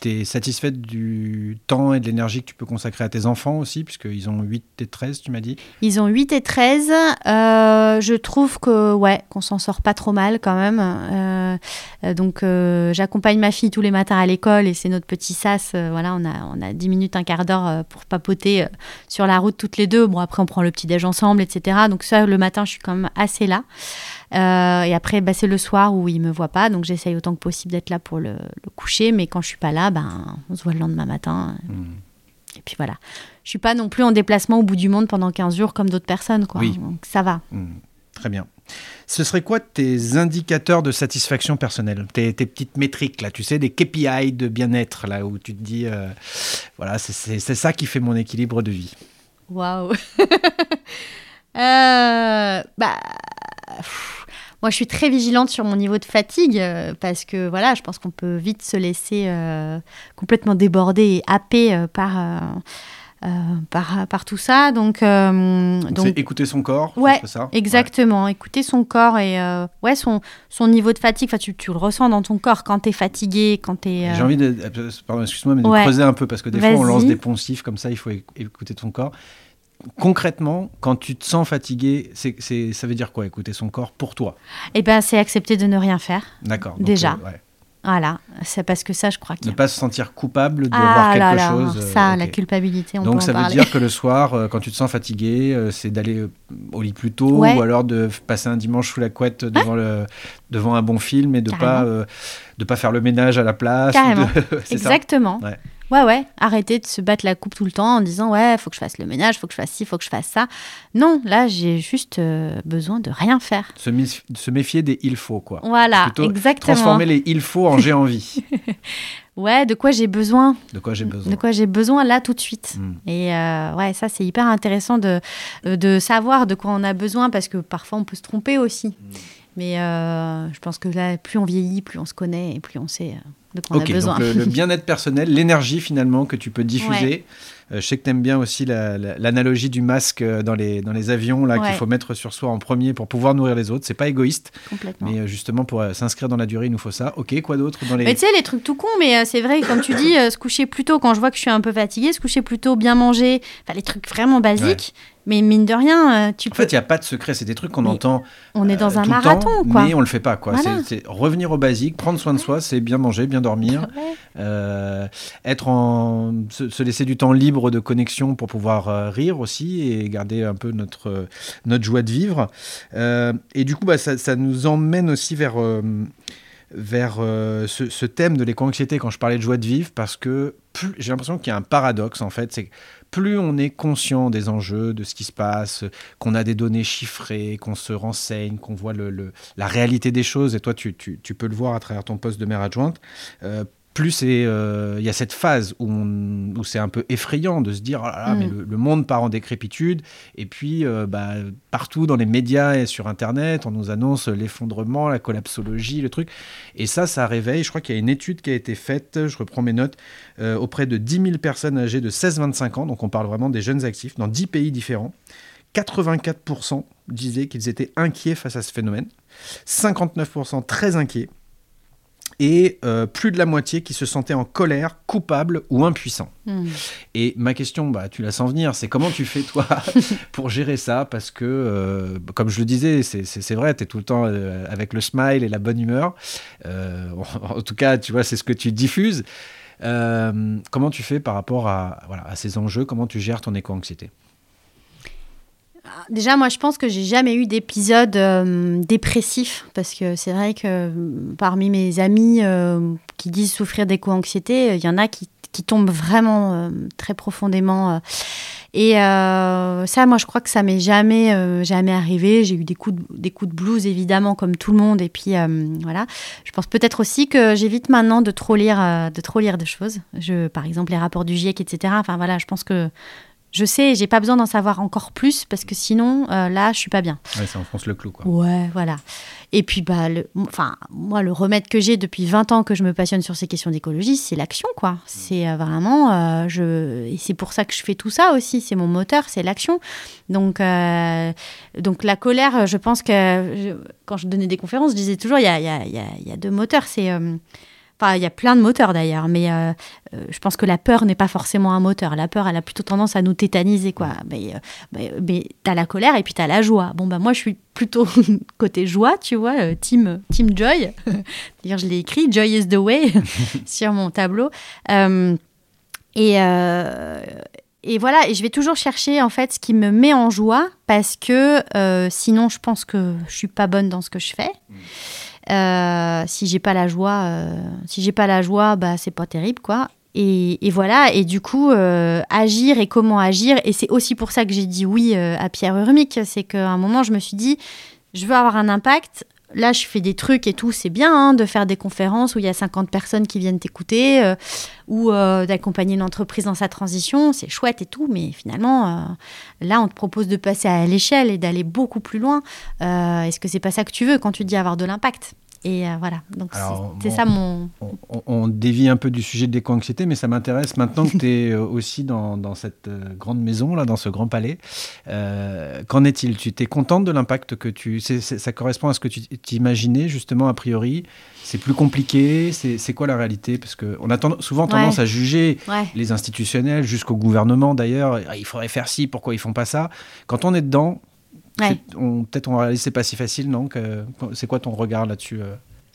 Tu es satisfaite du temps et de l'énergie que tu peux consacrer à tes enfants aussi, puisqu'ils ont 8 et 13, tu m'as dit? Ils ont 8 et 13. Euh, je trouve que ouais, qu'on s'en sort pas trop mal quand même. Euh, donc euh, j'accompagne ma fille tous les matins à l'école et c'est notre petit sas. voilà, on a, on a 10 minutes, un quart d'heure pour papoter sur la route toutes les deux. Bon, après on prend le petit déj ensemble, etc. Donc ça, le matin, je suis quand même assez là. Euh, et après, bah, c'est le soir où il me voit pas, donc j'essaye autant que possible d'être là pour le, le coucher. Mais quand je suis pas là, ben, on se voit le lendemain matin. Mm. Et puis voilà. Je suis pas non plus en déplacement au bout du monde pendant 15 jours comme d'autres personnes. Quoi. Oui. Donc ça va. Mm. Très bien. Ce serait quoi tes indicateurs de satisfaction personnelle? Tes, tes petites métriques, là, tu sais, des KPI de bien-être, là, où tu te dis, euh, voilà, c'est ça qui fait mon équilibre de vie. Waouh. Euh, bah, pff, moi, je suis très vigilante sur mon niveau de fatigue euh, parce que voilà, je pense qu'on peut vite se laisser euh, complètement déborder et happer euh, par, euh, par, par tout ça. Donc, euh, c'est écouter son corps, Ouais, ça? Exactement, écouter son corps et euh, ouais, son, son niveau de fatigue, enfin, tu, tu le ressens dans ton corps quand tu es fatigué, quand tu es... J'ai envie de, pardon, excuse-moi, mais de Ouais. creuser un peu parce que des fois on lance des poncifs comme ça, il faut éc- écouter ton corps. Concrètement, quand tu te sens fatigué, c'est, c'est- ça veut dire quoi écouter son corps pour toi? Eh ben, c'est accepter de ne rien faire. D'accord. donc, Déjà. euh, ouais. Voilà, c'est parce que ça, je crois qu'il Ne pas se sentir coupable d'avoir Ah quelque là là, chose. euh, ça, ok. la culpabilité, on Donc peut ça en veut parler. dire que le soir, euh, quand tu te sens fatigué, euh, c'est d'aller euh, au lit plus tôt Ouais. ou alors de passer un dimanche sous la couette devant, le, devant un bon film et de Carrément. pas euh, de pas faire le ménage à la place. Carrément. de- ça Exactement. Ouais. Ouais. ouais, Arrêter de se battre la coupe tout le temps en disant ouais, faut que je fasse le ménage, faut que je fasse ci, faut que je fasse ça. Non, là, j'ai juste euh, besoin de rien faire. se, méfier des il faut quoi. Voilà, Plutôt exactement. Transformer les il faut en j'ai envie. Ouais, de quoi j'ai besoin De quoi j'ai besoin. De quoi j'ai besoin là tout de suite. Mm. Et euh, ouais, ça c'est hyper intéressant de, euh, de savoir de quoi on a besoin parce que parfois on peut se tromper aussi. Mm. Mais euh, je pense que là, plus on vieillit, plus on se connaît et plus on sait a besoin. donc le, le bien-être personnel, l'énergie finalement que tu peux diffuser. Je sais que tu aimes bien aussi la- la- l'analogie du masque euh, dans les, dans les avions là qu'il faut mettre sur soi en premier pour pouvoir nourrir les autres. C'est pas égoïste, Complètement. mais euh, justement pour euh, s'inscrire dans la durée, il nous faut ça. Ok, quoi d'autre dans les... Mais tu sais, les trucs tout cons, mais euh, c'est vrai, comme tu dis, euh, se coucher plus tôt quand je vois que je suis un peu fatiguée, se coucher plus tôt, bien manger, enfin les trucs vraiment basiques. Mais mine de rien, euh, tu En peux. fait, il n'y a pas de secret. C'est des trucs qu'on entend on est dans euh, un marathon, temps, quoi. mais on le fait pas. quoi. Voilà. C'est- C'est revenir au basique, prendre soin de soi, c'est bien manger, bien dormir, Ouais. euh, être en se, se laisser du temps libre de connexion pour pouvoir euh, rire aussi et garder un peu notre euh, notre joie de vivre. Euh, et du coup, bah, ça, ça nous emmène aussi vers vers ce, thème de l'éco-anxiété quand je parlais de joie de vivre parce que j'ai l'impression qu'il y a un paradoxe en fait, c'est que plus on est conscient des enjeux, de ce qui se passe, qu'on a des données chiffrées, qu'on se renseigne, qu'on voit le, la réalité des choses, et toi tu, tu- tu peux le voir à travers ton poste de maire adjointe, plus euh, il y a cette phase où, c'est un peu effrayant de se dire, oh là là, Mm. mais le, le monde part en décrépitude, et puis euh, bah, partout dans les médias et sur Internet, on nous annonce l'effondrement, la collapsologie, le truc, et ça, ça réveille, je crois qu'il y a une étude qui a été faite, je reprends mes notes, euh, auprès de 10 000 personnes âgées de 16-25 ans, donc on parle vraiment des jeunes actifs, dans 10 pays différents. 84% disaient qu'ils étaient inquiets face à ce phénomène, 59% très inquiets, et euh, plus de la moitié qui se sentaient en colère, coupable ou impuissant. Hmm. Et ma question, bah, tu la sens venir, c'est comment tu fais toi pour gérer ça? Parce que, euh, comme je le disais, c'est- vrai, tu es tout le temps euh, avec le smile et la bonne humeur. En, tout cas, tu vois, c'est ce que tu diffuses. Comment tu fais par rapport à, voilà, à ces enjeux? Comment tu gères ton éco-anxiété? Déjà, moi, je pense que j'ai jamais eu d'épisode euh, dépressif parce que c'est vrai que euh, parmi mes amis euh, qui disent souffrir d'éco-anxiété, il y en a qui, qui tombent vraiment euh, très profondément. euh. Et euh, ça, moi, je crois que ça m'est jamais, euh, jamais arrivé. J'ai eu des coups, de, des coups de blues, évidemment, comme tout le monde. Et puis, euh, voilà. Je pense peut-être aussi que j'évite maintenant de trop lire, euh, de trop lire de choses. Je, par exemple, les rapports du GIEC, etc. Enfin, voilà, je pense que je sais, j'ai pas besoin d'en savoir encore plus parce que sinon, euh, là, je suis pas bien. Ouais, ça enfonce le clou, quoi. Ouais, voilà. Et puis, bah, le, enfin, moi, le remède que j'ai depuis 20 ans que je me passionne sur ces questions d'écologie, c'est l'action, quoi. C'est euh, vraiment, euh, je, et c'est pour ça que je fais tout ça aussi. C'est mon moteur, c'est l'action. Donc, donc la colère, je pense que je- quand je donnais des conférences, je disais toujours, il y a, y a- y a- y a deux moteurs. C'est Enfin, il y a plein de moteurs d'ailleurs, mais euh, euh, je pense que la peur n'est pas forcément un moteur. La peur, elle a plutôt tendance à nous tétaniser, quoi. Mais, euh, mais, mais t'as la colère et puis t'as la joie. Bon, bah moi, je suis plutôt côté joie, tu vois, team, team joy. D'ailleurs, je l'ai écrit, Joy is the way, sur mon tableau. Euh, et, euh, et voilà, et je vais toujours chercher en fait ce qui me met en joie parce que sinon, je pense que je suis pas bonne dans ce que je fais. Euh, si j'ai pas la joie, euh, si j'ai pas la joie, bah c'est pas terrible quoi. Et, voilà, et du coup, euh, agir et comment agir. Et c'est aussi pour ça que j'ai dit oui à Pierre Urmic. C'est qu'à un moment, je me suis dit, je veux avoir un impact. Là, je fais des trucs et tout, c'est bien hein, de faire des conférences où il y a 50 personnes qui viennent t'écouter euh, ou euh, d'accompagner une entreprise dans sa transition, c'est chouette et tout, mais finalement, euh, là, on te propose de passer à l'échelle et d'aller beaucoup plus loin. Est-ce que c'est pas ça que tu veux quand tu dis avoir de l'impact? Et euh, voilà, donc c'est- ça mon... On, dévie un peu du sujet de l'éco-anxiété, mais ça m'intéresse maintenant que tu es aussi dans, dans cette euh, grande maison, là, dans ce grand palais. Euh, Qu'en est-il? Tu t'es contente de l'impact que tu... ça correspond à ce que tu t'imaginais, justement, a priori? C'est plus compliqué? C'est quoi la réalité? Parce qu'on a tend- souvent tendance Ouais. à juger Ouais. les institutionnels, jusqu'au gouvernement d'ailleurs. Ah, Il faudrait faire ci, pourquoi ils font pas ça? Quand on est dedans, Ouais. peut-être on réalise c'est pas si facile, non C'est quoi ton regard là-dessus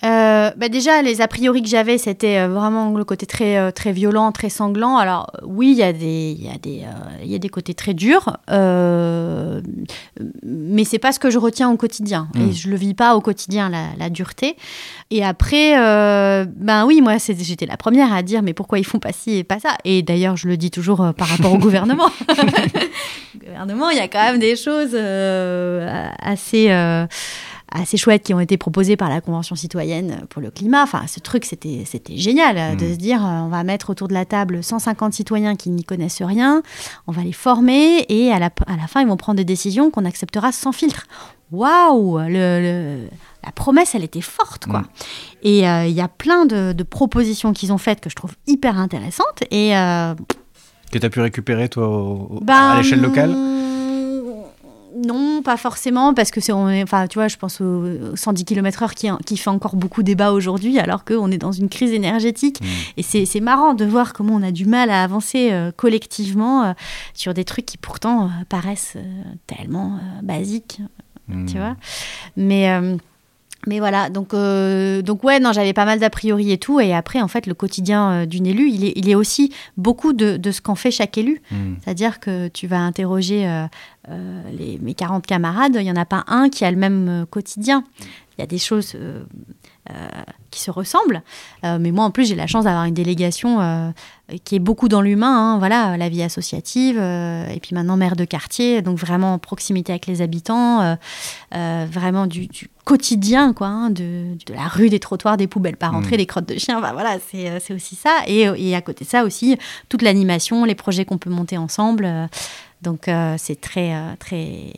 euh bah déjà, les a priori que j'avais, c'était euh, vraiment le côté très, euh, très violent, très sanglant. Alors oui, il y, a des- il y, a des, euh, il y a des côtés très durs, euh, mais c'est pas ce que je retiens au quotidien. Et je le vis pas au quotidien, la, la dureté. Et après, euh, ben oui, moi, j'étais la première à dire, mais pourquoi ils font pas ci et pas ça? Et d'ailleurs, je le dis toujours par rapport au gouvernement. Le gouvernement, il y a quand même des choses euh, assez... assez chouettes qui ont été proposées par la Convention citoyenne pour le climat. Enfin, ce truc, c'était génial euh, de Mm. se dire, euh, on va mettre autour de la table 150 citoyens qui n'y connaissent rien, on va les former et à la, à la fin, ils vont prendre des décisions qu'on acceptera sans filtre. Waouh le, le- La promesse, elle était forte, quoi. Mm. Et euh, il y a plein de, de propositions qu'ils ont faites que je trouve hyper intéressantes. Et euh, que tu as pu récupérer, toi, au- au- ben, à l'échelle locale? Non, pas forcément, parce que c'est, enfin, tu vois, je pense au 110 km/h qui, qui fait encore beaucoup débat aujourd'hui, alors qu'on est dans une crise énergétique. Mm. Et c'est, c'est marrant de voir comment on a du mal à avancer euh, collectivement euh, sur des trucs qui pourtant euh, paraissent tellement basiques Mm. tu vois. Mais, mais voilà, donc, euh, donc ouais, non, j'avais pas mal d'a priori et tout. Et après, en fait, le quotidien euh, d'une élue, il est, il est aussi beaucoup de, de ce qu'en fait chaque élu. Mm. C'est-à-dire que tu vas interroger euh, les, mes 40 camarades, il n'y en a pas un qui a le même quotidien. Il y a des choses qui se ressemblent. Euh, mais moi, en plus, j'ai la chance d'avoir une délégation euh, qui est beaucoup dans l'humain. hein. voilà, la vie associative. euh, et puis maintenant, maire de quartier. Donc vraiment en proximité avec les habitants. vraiment du, du quotidien, quoi. hein, de, de la rue, des trottoirs, des poubelles pas rentrées, Mm. des crottes de chiens. Enfin, voilà, c'est aussi ça. Et, et à côté de ça aussi, toute l'animation, les projets qu'on peut monter ensemble. donc c'est très, très,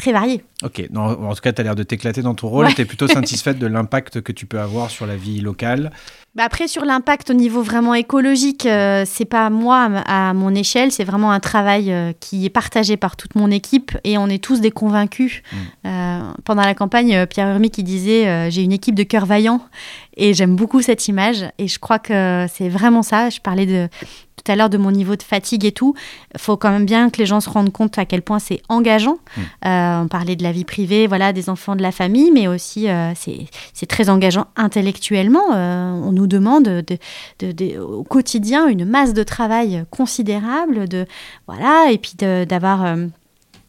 très varié. Ok, non, en tout cas, tu as l'air de t'éclater dans ton rôle. Ouais. Tu es plutôt satisfaite de l'impact que tu peux avoir sur la vie locale. Bah après, sur l'impact au niveau vraiment écologique, euh, c'est pas moi à mon échelle, c'est vraiment un travail euh, qui est partagé par toute mon équipe et on est tous des convaincus. Euh, pendant la campagne, euh, Pierre Urmi qui disait J'ai une équipe de cœurs vaillants et j'aime beaucoup cette image et je crois que c'est vraiment ça. Je parlais de, tout à l'heure de mon niveau de fatigue et tout. Il faut quand même bien que les gens se rendent compte à quel point c'est engageant. Euh, on parlait de la vie privée, voilà, des enfants de la famille, mais aussi euh, c'est très engageant intellectuellement. Euh, on nous demande de, de- de- au quotidien une masse de travail considérable, de voilà, et puis d'avoir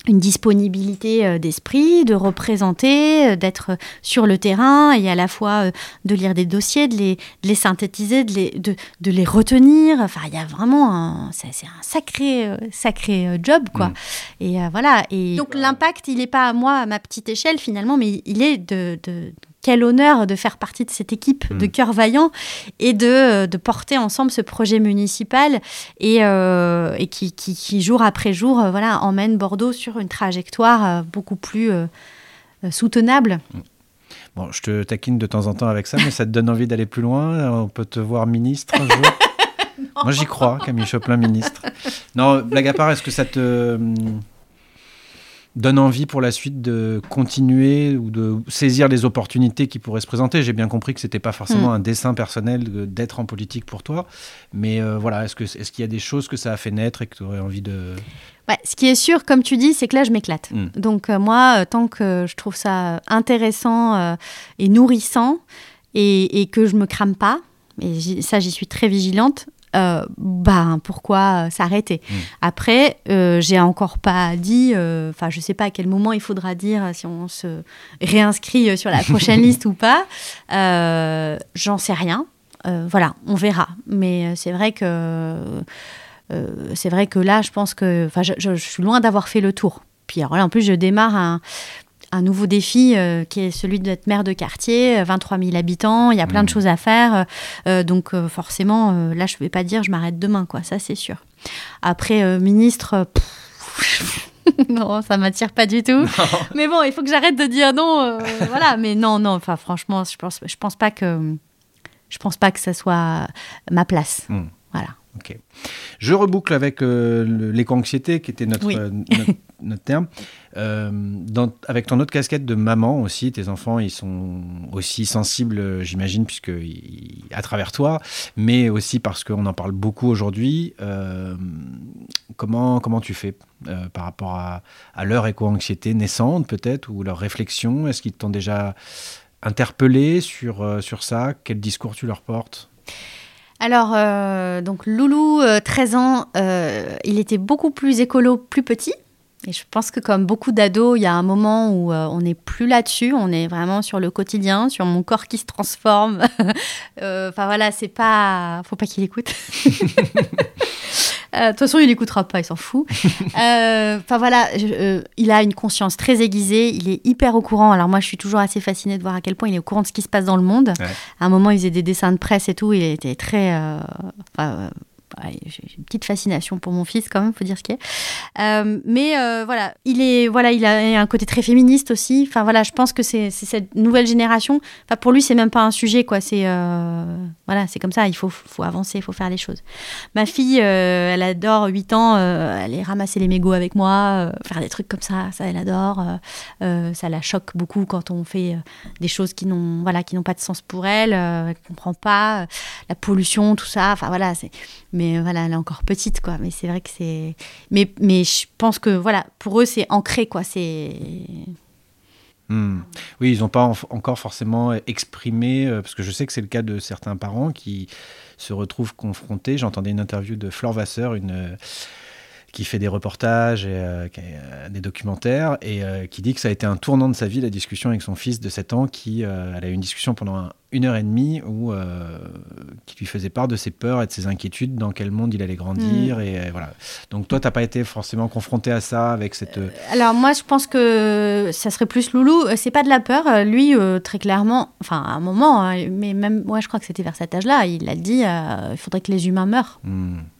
une disponibilité euh, d'esprit, de représenter, euh, d'être sur le terrain et à la fois euh, de lire des dossiers, de les, de les synthétiser, de les, de, de les retenir. Enfin, il y a vraiment un, c'est, c'est un sacré, euh, sacré euh, job, quoi. Mm. Et euh, voilà. Et donc l'impact, il n'est pas à moi, à ma petite échelle finalement, mais il est de, de- quel honneur de faire partie de cette équipe de Mm. cœur vaillant et de, de porter ensemble ce projet municipal et, euh, et qui, qui, qui, jour après jour, euh, voilà, emmène Bordeaux sur une trajectoire euh, beaucoup plus euh, euh, soutenable. Bon, je te taquine de temps en temps avec ça, mais ça te donne envie d'aller plus loin? On peut te voir ministre un jour? Moi, j'y crois, Camille Choplin, ministre. Non, blague à part, est-ce que ça te hum, donne envie pour la suite de continuer ou de saisir les opportunités qui pourraient se présenter J'ai bien compris que c'était pas forcément Mm. un dessin personnel d'être en politique pour toi, mais euh, voilà, est-ce que est-ce qu'il y a des choses que ça a fait naître et que tu aurais envie de Ouais, ce qui est sûr, comme tu dis, c'est que là, je m'éclate. Mm. Donc euh, moi, euh, tant que je trouve ça intéressant et nourrissant et, et que je me crame pas, et ça, j'y suis très vigilante. Euh, bah pourquoi euh, s'arrêter? Mm. Après, euh, j'ai encore pas dit, euh, enfin je sais pas à quel moment il faudra dire si on se réinscrit sur la prochaine liste ou pas. J'en sais rien. Voilà, on verra. Mais c'est vrai que c'est vrai que là, je pense que, enfin, je, je- je suis loin d'avoir fait le tour. Puis alors là, en plus, je démarre un, un nouveau défi euh, qui est celui d'être maire de quartier, euh, 23 000 habitants, il y a plein de Mhm. choses à faire. euh, euh, donc euh, forcément, euh, là, je ne vais pas dire je m'arrête demain, quoi. Ça, c'est sûr. Après, euh, ministre. euh, pff, non, ça m'attire pas du tout. Mais bon, il faut que j'arrête de dire non. euh, voilà, mais non, non. Enfin, franchement, je pense, je pense pas que, je pense pas que ça soit ma place. Hmm. Voilà. Ok. Je reboucle avec euh, l'éco-anxiété, qui était notre, Oui. euh, notre, notre terme. Euh, avec ton autre casquette de maman aussi, tes enfants, ils sont aussi sensibles, euh, j'imagine, puisque à travers toi, mais aussi parce qu'on en parle beaucoup aujourd'hui. Euh, comment, comment tu fais par rapport à, leur éco-anxiété naissante, peut-être, ou leur réflexion? Est-ce qu'ils t'ont déjà interpellé sur, sur ça? Quel discours tu leur portes? Alors, donc Loulou, euh, 13 ans, il était beaucoup plus écolo, plus petit. Et je pense que comme beaucoup d'ados, il y a un moment où euh, on n'est plus là-dessus, on est vraiment sur le quotidien, sur mon corps qui se transforme. Euh, Enfin voilà, c'est pas, faut pas qu'il écoute. Euh, De toute façon, il n'écoutera pas, il s'en fout. Enfin voilà, je- il a une conscience très aiguisée, il est hyper au courant. Alors moi, je suis toujours assez fascinée de voir à quel point il est au courant de ce qui se passe dans le monde. Ouais. À un moment, il faisait des dessins de presse et tout, il était très... J'ai une petite fascination pour mon fils quand même, faut dire ce qu'il est. Euh, mais euh, voilà, il est voilà, il a un côté très féministe aussi. Enfin voilà, je pense que c'est cette nouvelle génération. Enfin pour lui, c'est même pas un sujet quoi. C'est euh, c'est comme ça. Il faut avancer, il faut faire les choses. Ma fille, euh, elle adore 8 ans, euh, aller ramasser les mégots avec moi, euh, faire des trucs comme ça, ça elle adore. Euh, ça la choque beaucoup quand on fait des choses qui n'ont voilà pas de sens pour elle, elle comprend pas la pollution, tout ça. Enfin voilà, mais voilà, elle est encore petite quoi. Mais c'est vrai que c'est mais mais je pense que voilà, pour eux c'est ancré quoi. C'est Hmm. Oui, ils n'ont pas en- encore forcément exprimé, euh, parce que je sais que c'est le cas de certains parents qui se retrouvent confrontés. J'entendais une interview de Flore Vasseur, euh, qui fait des reportages et euh, euh, des documentaires, et euh, qui dit que ça a été un tournant de sa vie, la discussion avec son fils de 7 ans, qui euh, a eu une discussion pendant un- une heure et demie, où, euh, qui lui faisait part de ses peurs et de ses inquiétudes, dans quel monde il allait grandir, et euh, voilà. Donc toi, tu n'as pas été forcément confronté à ça, avec cette... euh, Alors moi, je pense que ça serait plus Loulou. C'est pas de la peur. Lui, très clairement, enfin à un moment, hein, mais même, moi, je crois que c'était vers cet âge-là, il a dit, il faudrait que les humains meurent. ouais,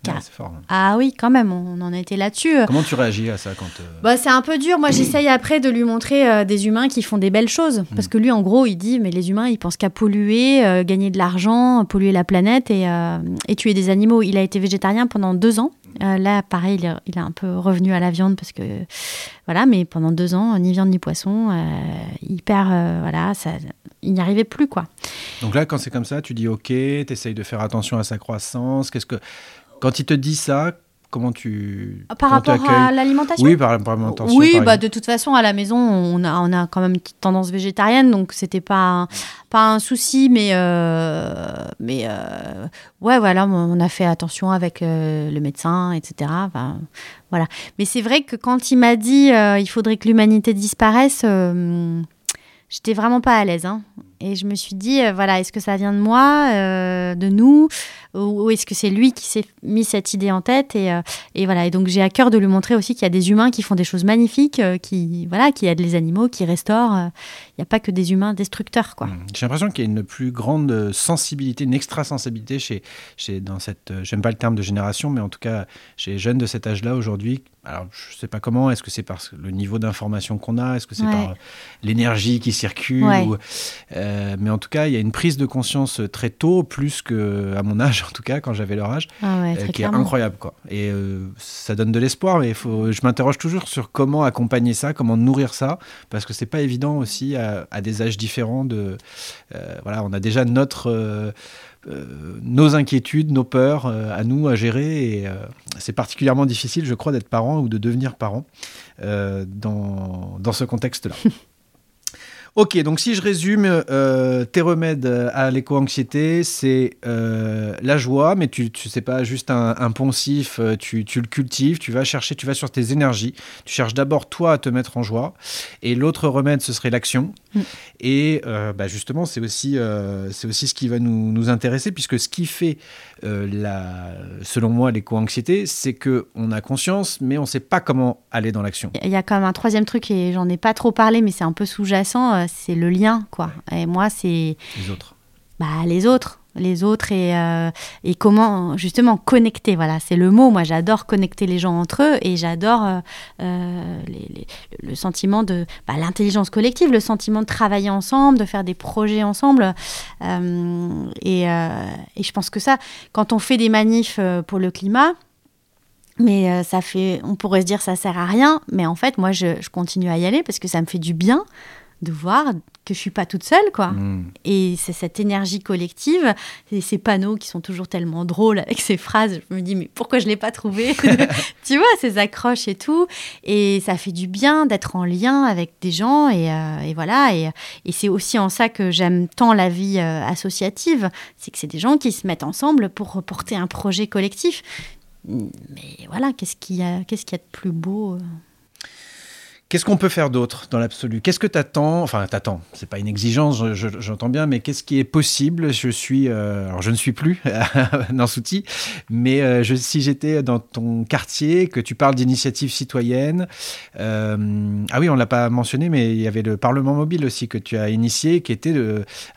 Car- fort. hein. Ah oui, quand même, on en a été là-dessus. Comment tu réagis à ça quand... Bah, c'est un peu dur. Moi, j'essaye après de lui montrer des humains qui font des belles choses. Parce que lui, en gros, il dit, mais les humains, ils pensent qu'à polluer, euh, gagner de l'argent, polluer la planète et, euh, et tuer des animaux. Il a été végétarien pendant deux ans. Euh, là, pareil, il il est un peu revenu à la viande parce que, voilà, mais pendant deux ans, ni viande ni poisson, hyper, voilà, ça, il n'y arrivait plus, quoi. Donc là, quand c'est comme ça, tu dis OK, tu essayes de faire attention à sa croissance. Qu'est-ce que quand il te dit ça, Comment tu Par comment tu rapport à l'alimentation Oui, par, par l'alimentation. Oui, par bah, exemple. de toute façon, à la maison, on a, on a quand même une petite tendance végétarienne, donc c'était pas, un- pas un souci, mais, euh, mais euh, ouais, voilà, on a fait attention avec euh, le médecin, etc. Enfin, voilà. Mais c'est vrai que quand il m'a dit il faudrait que l'humanité disparaisse, j'étais vraiment pas à l'aise. hein. Et je me suis dit, euh, voilà, est-ce que ça vient de moi, euh, de nous, ou, est-ce que c'est lui qui s'est mis cette idée en tête et, euh, et voilà. Et donc j'ai à cœur de lui montrer aussi qu'il y a des humains qui font des choses magnifiques, qui voilà, qui aident les animaux, qui restaurent. Euh. N'y a pas que des humains destructeurs, quoi. Mm. J'ai l'impression qu'il y a une plus grande sensibilité, une extra-sensibilité chez, chez dans cette, euh, j'aime pas le terme de génération, mais en tout cas chez les jeunes de cet âge-là aujourd'hui. Alors je sais pas comment, est-ce que c'est par le niveau d'information qu'on a, est-ce que c'est Ouais. par euh, l'énergie qui circule, Ouais. ou, euh, mais en tout cas il y a une prise de conscience très tôt, plus que à mon âge en tout cas quand j'avais leur âge, Ah ouais, euh, qui est incroyable quoi. Et euh, ça donne de l'espoir, mais faut, je m'interroge toujours sur comment accompagner ça, comment nourrir ça, parce que c'est pas évident aussi à, à des âges différents de, euh, voilà, on a déjà notre euh, euh, nos inquiétudes, nos peurs à nous à gérer et c'est particulièrement difficile, je crois, d'être parent ou de devenir parent dans, dans ce contexte-là. Ok, donc si je résume, euh, tes remèdes à l'éco-anxiété, c'est euh, la joie, mais tu tu sais pas juste un, un poncif, euh, tu, tu le cultives, tu vas chercher, tu vas sur tes énergies, tu cherches d'abord toi à te mettre en joie, et l'autre remède, ce serait l'action. Mm. Et euh, bah, justement, c'est aussi, euh, c'est aussi ce qui va nous, nous intéresser, puisque ce qui fait, euh, la, selon moi, l'éco-anxiété, c'est que on a conscience, mais on ne sait pas comment aller dans l'action. Il y a quand même un troisième truc, et j'en ai pas trop parlé, mais c'est un peu sous-jacent, c'est le lien, quoi. Et moi, c'est Les autres. bah, les autres. Les autres et, euh, et comment justement connecter. Voilà, c'est le mot. Moi, j'adore connecter les gens entre eux et j'adore euh, euh, les- les- le sentiment de bah, l'intelligence collective, le sentiment de travailler ensemble, de faire des projets ensemble. Et, et je pense que ça, quand on fait des manifs pour le climat, mais ça fait, on pourrait se dire ça sert à rien, mais en fait, moi, je, je continue à y aller parce que ça me fait du bien de voir que je suis pas toute seule, quoi. Mm. Et c'est cette énergie collective, et ces panneaux qui sont toujours tellement drôles avec ces phrases. Je me dis, mais pourquoi je ne l'ai pas trouvé Tu vois, ces accroches et tout. Et ça fait du bien d'être en lien avec des gens. Et, euh, et voilà. Et, et c'est aussi en ça que j'aime tant la vie euh, associative. C'est que c'est des gens qui se mettent ensemble pour porter un projet collectif. Mais voilà, qu'est-ce qu'il y a, qu'est-ce qu'il y a de plus beau euh? Qu'est-ce qu'on peut faire d'autre dans l'absolu? Qu'est-ce que t'attends? Enfin, t'attends. C'est pas une exigence, je- je- j'entends bien, mais qu'est-ce qui est possible? Je suis, euh, alors je ne suis plus dans Souti, mais euh, je- si j'étais dans ton quartier, que tu parles d'initiatives citoyennes, euh, ah oui, on l'a pas mentionné, mais il y avait le Parlement mobile aussi que tu as initié, qui était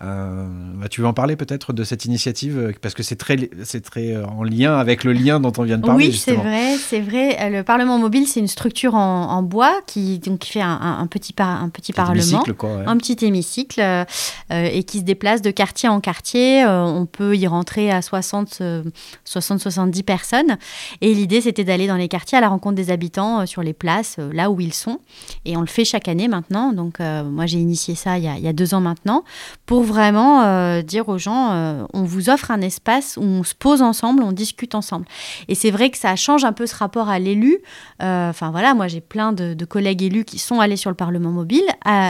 bah, tu veux en parler peut-être de cette initiative parce que c'est très, c'est très en lien avec le lien dont on vient de parler Oui, c'est vrai, c'est vrai. Le Parlement mobile, c'est une structure en, en bois qui donc qui fait un, un- un petit par- un petit parlement. hémicycle, quoi, ouais. un petit hémicycle euh, euh, et qui se déplace de quartier en quartier. Euh, on peut y rentrer à 60, euh, 60-70 personnes. Et l'idée, c'était d'aller dans les quartiers à la rencontre des habitants sur les places, là où ils sont. Et on le fait chaque année maintenant. Donc, moi, j'ai initié ça il y, a, il y a deux ans maintenant pour vraiment dire aux gens, on vous offre un espace où on se pose ensemble, on discute ensemble. Et c'est vrai que ça change un peu ce rapport à l'élu. Enfin voilà, moi j'ai plein de, de collègues élus qui sont allés sur le Parlement mobile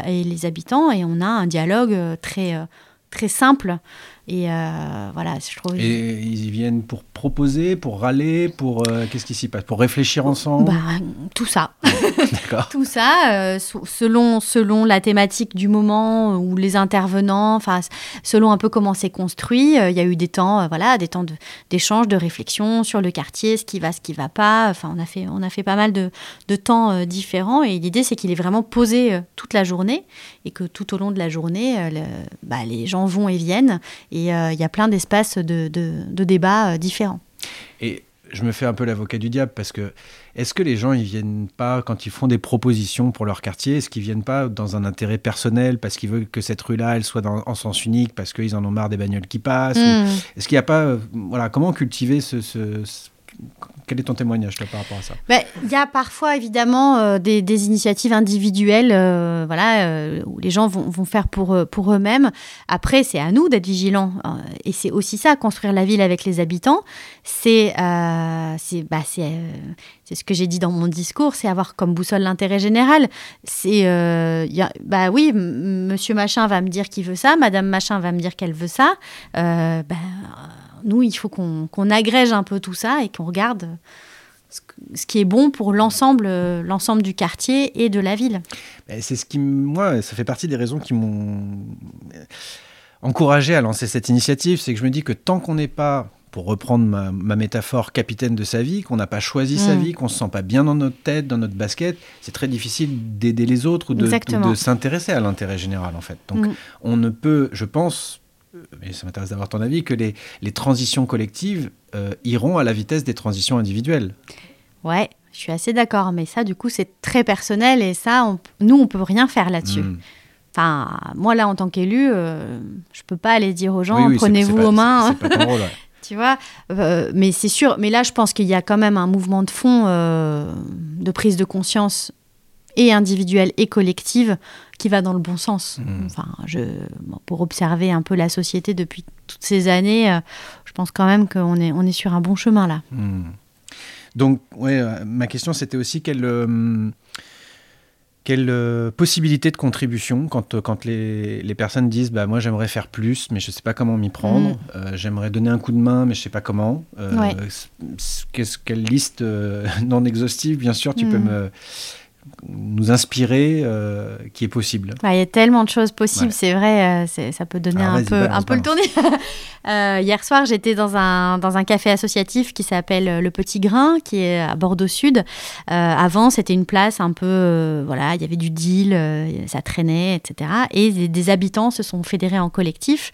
et les habitants et on a un dialogue euh, très euh, très simple et euh, voilà, je trouve. Et ils y viennent pour proposer, pour râler, pour euh, qu'est-ce qui s'y passe? Pour réfléchir ensemble? Bah, tout ça. D'accord. Tout ça, euh, selon, selon la thématique du moment ou les intervenants, enfin, selon un peu comment c'est construit, il y a eu des temps, voilà, des temps d'échange, de, réflexion sur le quartier, ce qui va, ce qui va pas. Enfin, on a fait, on a fait pas mal de, de temps différents et l'idée c'est qu'il est vraiment posé toute la journée et que tout au long de la journée, le- bah, les gens vont et viennent et euh, il y a plein d'espaces de, de, de débats euh, différents. Et je me fais un peu l'avocat du diable parce que est-ce que les gens ils viennent pas quand ils font des propositions pour leur quartier, est-ce qu'ils viennent pas dans un intérêt personnel parce qu'ils veulent que cette rue-là elle soit dans- en sens unique parce qu'ils en ont marre des bagnoles qui passent? Ou- Mm. Est-ce qu'il n'y a pas euh, voilà comment cultiver ce, ce- ce- quel est ton témoignage toi, par rapport à ça? Ben, Il y a parfois évidemment euh, des, initiatives individuelles euh, voilà, euh, où les gens vont, faire pour, pour eux-mêmes. Après, c'est à nous d'être vigilants. Et c'est aussi ça, construire la ville avec les habitants. C'est bah, c'est, ce que j'ai dit dans mon discours, c'est avoir comme boussole l'intérêt général. C'est, bah oui, monsieur machin va me dire qu'il veut ça, madame machin va me dire qu'elle veut ça. Ben, nous, il faut qu'on agrège un peu tout ça et qu'on regarde ce qui est bon pour l'ensemble euh, l'ensemble du quartier et de la ville. C'est ce qui, moi, ça fait partie des raisons qui m'ont encouragé à lancer cette initiative. C'est que je me dis que tant qu'on n'est pas, pour reprendre ma, ma métaphore, capitaine de sa vie, qu'on n'a pas choisi sa Mm. vie, qu'on se sent pas bien dans notre tête, dans notre basket, c'est très difficile d'aider les autres ou de, s'intéresser à l'intérêt général, en fait. Donc, Mm. on ne peut, je pense, mais ça m'intéresse d'avoir ton avis, que les, les transitions collectives euh, iront à la vitesse des transitions individuelles. Ouais, je suis assez d'accord, mais ça, du coup, c'est très personnel et ça, on- nous, on peut rien faire là-dessus. Mm. Enfin, moi, là, en tant qu'élu, euh, je peux pas aller dire aux gens, Oui, oui, c'est- prenez-vous aux mains. C'est pas ouais. Tu vois, Euh, mais c'est sûr. Mais là, je pense qu'il y a quand même un mouvement de fond euh, de prise de conscience et individuelle et collective qui va dans le bon sens. Mm. Enfin, je, bon, pour observer un peu la société depuis toutes ces années, euh, je pense quand même qu'on est, on est sur un bon chemin là. Hmm. Donc, ouais, euh, ma question c'était aussi quelle, euh, quelle possibilité de contribution quand, quand les, les personnes disent bah, Moi j'aimerais faire plus, mais je ne sais pas comment m'y prendre. Mm. Euh, j'aimerais donner un coup de main, mais je ne sais pas comment. Ouais. quelle liste non exhaustive, bien sûr, tu peux me, nous inspirer euh, qui est possible Il y a tellement de choses possibles, Ouais. c'est vrai, euh, ça peut donner Alors, un peu, balance, un peu le tourner. Euh, hier soir, j'étais dans un, dans un café associatif qui s'appelle Le Petit Grain, qui est à Bordeaux Sud. Avant, c'était une place un peu, voilà, il y avait du deal, ça traînait, etc. Et des, des habitants se sont fédérés en collectif,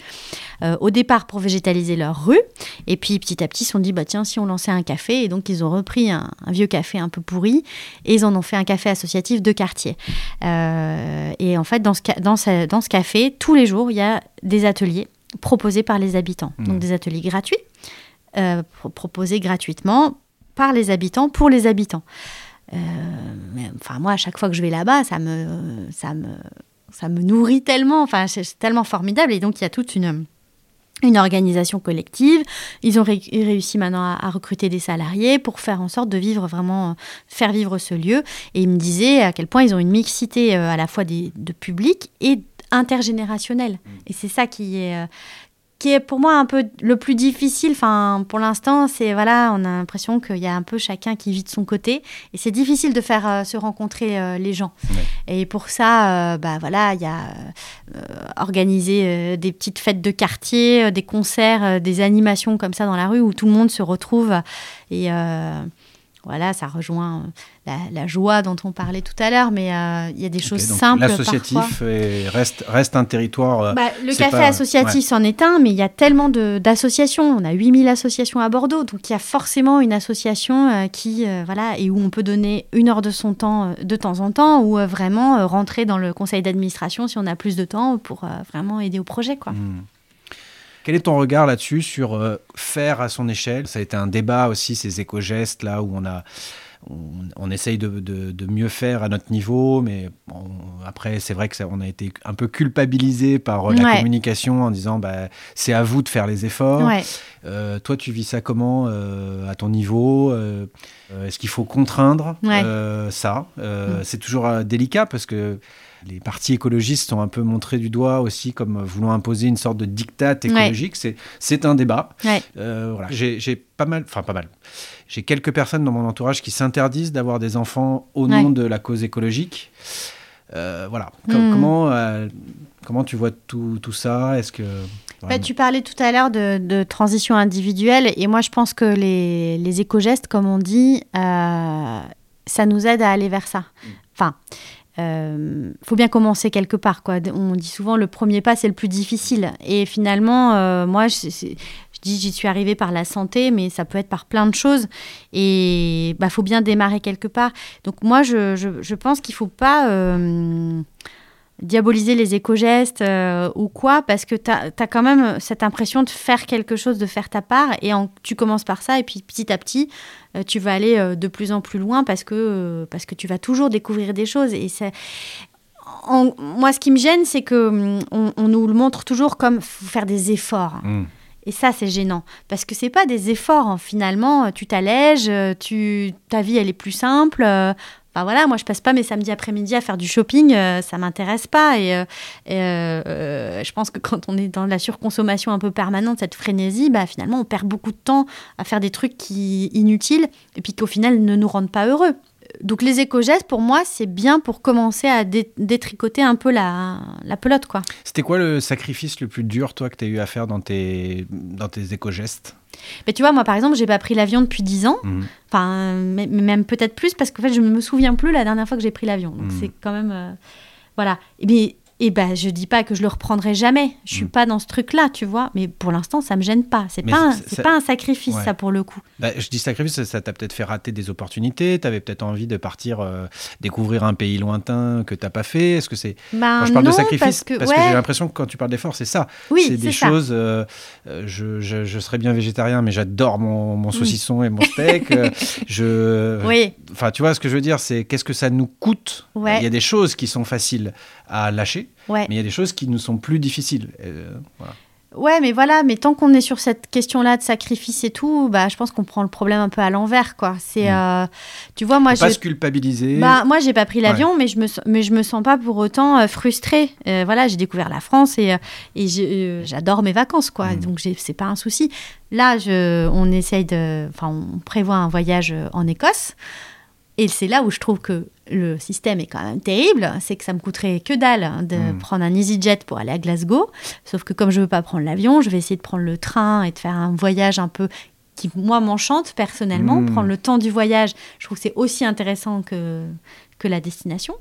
au départ pour végétaliser leur rue, et puis petit à petit, ils se sont dit, bah, tiens, si on lançait un café, et donc ils ont repris un, un vieux café un peu pourri, et ils en ont fait un café associatif de quartier. Euh, et en fait, dans ce, dans, ce, dans ce café, tous les jours, il y a des ateliers proposés par les habitants. Donc des ateliers gratuits, euh, pro- proposés gratuitement par les habitants, pour les habitants. Euh, mais, enfin, moi, à chaque fois que je vais là-bas, ça me, ça me, ça me nourrit tellement. Enfin, c'est c'est tellement formidable. Et donc, il y a toute une une organisation collective. Ils ont ré- réussi maintenant à, à recruter des salariés pour faire en sorte de vivre vraiment, euh, faire vivre ce lieu. Et ils me disaient à quel point ils ont une mixité euh, à la fois des, de public et intergénérationnel. Et c'est ça qui est, euh, qui est pour moi un peu le plus difficile. Enfin, pour l'instant, c'est voilà, on a l'impression qu'il y a un peu chacun qui vit de son côté, et c'est difficile de faire euh, se rencontrer euh, les gens. Et pour ça, euh, bah voilà, il y a organiser des petites fêtes de quartier, des concerts, des animations comme ça dans la rue où tout le monde se retrouve et voilà, ça rejoint euh, la, la joie dont on parlait tout à l'heure, mais euh, il y a des choses simples. L'associatif est- reste, reste un territoire. euh, Bah, le café pas- associatif c'en est un, mais il y a tellement de- d'associations. On a 8000 associations à Bordeaux, donc il y a forcément une association euh, qui, euh, voilà, et où on peut donner une heure de son temps de temps en temps, ou vraiment rentrer dans le conseil d'administration si on a plus de temps pour vraiment aider au projet, quoi. Hmm. Quel est ton regard là-dessus sur euh, faire à son échelle? Ça a été un débat aussi, ces éco-gestes là où on a. On, on essaye de, de- de mieux faire à notre niveau, mais bon, après, c'est vrai que ça, on a été un peu culpabilisé par euh, la Ouais. communication en disant bah, c'est à vous de faire les efforts. Ouais. Euh, toi, tu vis ça comment à ton niveau? Est-ce qu'il faut contraindre Ouais. ça? Mm. C'est toujours délicat parce que les partis écologistes sont un peu montrés du doigt aussi comme voulant imposer une sorte de diktat écologique. C'est, c'est un débat. Ouais. Euh, voilà. j'ai, pas mal, enfin pas mal. J'ai quelques personnes dans mon entourage qui s'interdisent d'avoir des enfants au nom Ouais. de la cause écologique. Euh, voilà. Com- Mm. Comment, euh, comment tu vois tout, tout ça? Est-ce que Bah, tu parlais tout à l'heure de, de transition individuelle, et moi je pense que les, les éco-gestes, comme on dit, ça nous aide à aller vers ça. Enfin, euh, faut bien commencer quelque part. Quoi. On dit souvent le premier pas c'est le plus difficile, et finalement, euh, moi je, je dis j'y suis arrivée par la santé, mais ça peut être par plein de choses, et bah faut bien démarrer quelque part. Donc moi je, pense qu'il faut pas euh, diaboliser les éco-gestes euh, ou quoi, parce que tu as, quand même cette impression de faire quelque chose, de faire ta part, et en- tu commences par ça, et puis petit à petit, euh, tu vas aller euh, de plus en plus loin parce que, parce que tu vas toujours découvrir des choses. Et c'est- en- moi, ce qui me gêne, c'est que hum, on, on nous le montre toujours comme faut faire des efforts. Mm. Et ça, c'est gênant. Parce que c'est pas des efforts, hein. finalement. Tu t'allèges, tu, ta vie, elle est plus simple. Enfin voilà, moi je passe pas mes samedis après-midi à faire du shopping, euh, ça m'intéresse pas. Et, euh, euh, euh, je pense que quand on est dans la surconsommation un peu permanente, cette frénésie, bah, finalement on perd beaucoup de temps à faire des trucs qui inutiles et puis qu'au final ne nous rendent pas heureux. Donc les éco-gestes, pour moi, c'est bien pour commencer à dé- détricoter un peu la, la pelote, quoi. C'était quoi le sacrifice le plus dur, toi, que tu as eu à faire dans tes, dans tes éco-gestes? Mais tu vois, moi par exemple, j'ai pas pris l'avion depuis 10 ans. Mhm. Enfin, même peut-être plus parce qu'en fait, je ne me souviens plus la dernière fois que j'ai pris l'avion. Donc Mhm. c'est quand même. euh, voilà. Mais, et ben, je dis pas que je le reprendrai jamais. Je suis Mhm. pas dans ce truc-là, tu vois. Mais pour l'instant, ça me gêne pas. C'est pas, un- ça- pas un sacrifice, Ouais. ça, pour le coup. Bah, je dis sacrifice, ça- t'a peut-être fait rater des opportunités, tu avais peut-être envie de partir euh, découvrir un pays lointain que tu pas fait. Est-ce que c'est. Quand je parle non, de sacrifice, parce que, ouais, j'ai l'impression que quand tu parles d'effort, c'est ça. oui, c'est des ça. choses. euh, euh, je, je, je serais bien végétarien, mais j'adore mon, mon saucisson et mon steak. je, Oui, Enfin, tu vois ce que je veux dire, c'est qu'est-ce que ça nous coûte? Ouais. Il y a des choses qui sont faciles à lâcher, ouais. mais il y a des choses qui nous sont plus difficiles. Euh, voilà. Ouais, mais voilà, mais tant qu'on est sur cette question-là de sacrifice et tout, bah, je pense qu'on prend le problème un peu à l'envers, quoi. C'est, Mm. euh, tu vois, moi, Faut pas je, se culpabiliser. Bah, moi, j'ai pas pris l'avion, mais je me sens- mais je me sens pas pour autant euh, frustrée. Euh, voilà, j'ai découvert la France et, et j'adore mes vacances, quoi. Mm. Donc j'ai- c'est pas un souci. Là, je, on essaye de, enfin, on prévoit un voyage en Écosse. Et c'est là où je trouve que le système est quand même terrible. C'est que ça me coûterait que dalle hein, de Mm. prendre un EasyJet pour aller à Glasgow. Sauf que comme je veux pas prendre l'avion, je vais essayer de prendre le train et de faire un voyage un peu qui, moi, m'enchante personnellement. Mm. Prendre le temps du voyage, je trouve que c'est aussi intéressant que, que la destination.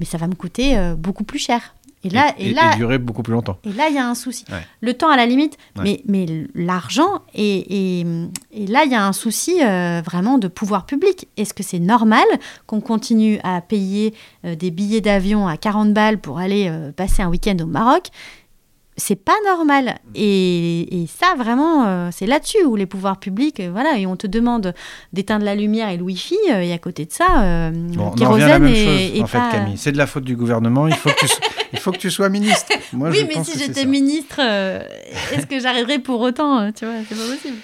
Mais ça va me coûter euh, beaucoup plus cher. Et là, et, et, là, et durer beaucoup plus longtemps. et là, il y a un souci. Ouais. Le temps, à la limite, Ouais. mais, mais l'argent, et, et, et là, il y a un souci euh, vraiment de pouvoir public. Est-ce que c'est normal qu'on continue à payer euh, des billets d'avion à 40 balles pour aller euh, passer un week-end au Maroc? C'est pas normal. Et, et ça, vraiment, c'est là-dessus où les pouvoirs publics, voilà, et on te demande d'éteindre la lumière et le wifi, et à côté de ça, Bon, on en revient à la même chose, en fait, pas- Camille. C'est de la faute du gouvernement. Il faut que tu, il faut que tu sois ministre. Moi, oui, je mais pense si j'étais ministre, euh, est-ce que j'arriverais pour autant euh, Tu vois, c'est pas possible.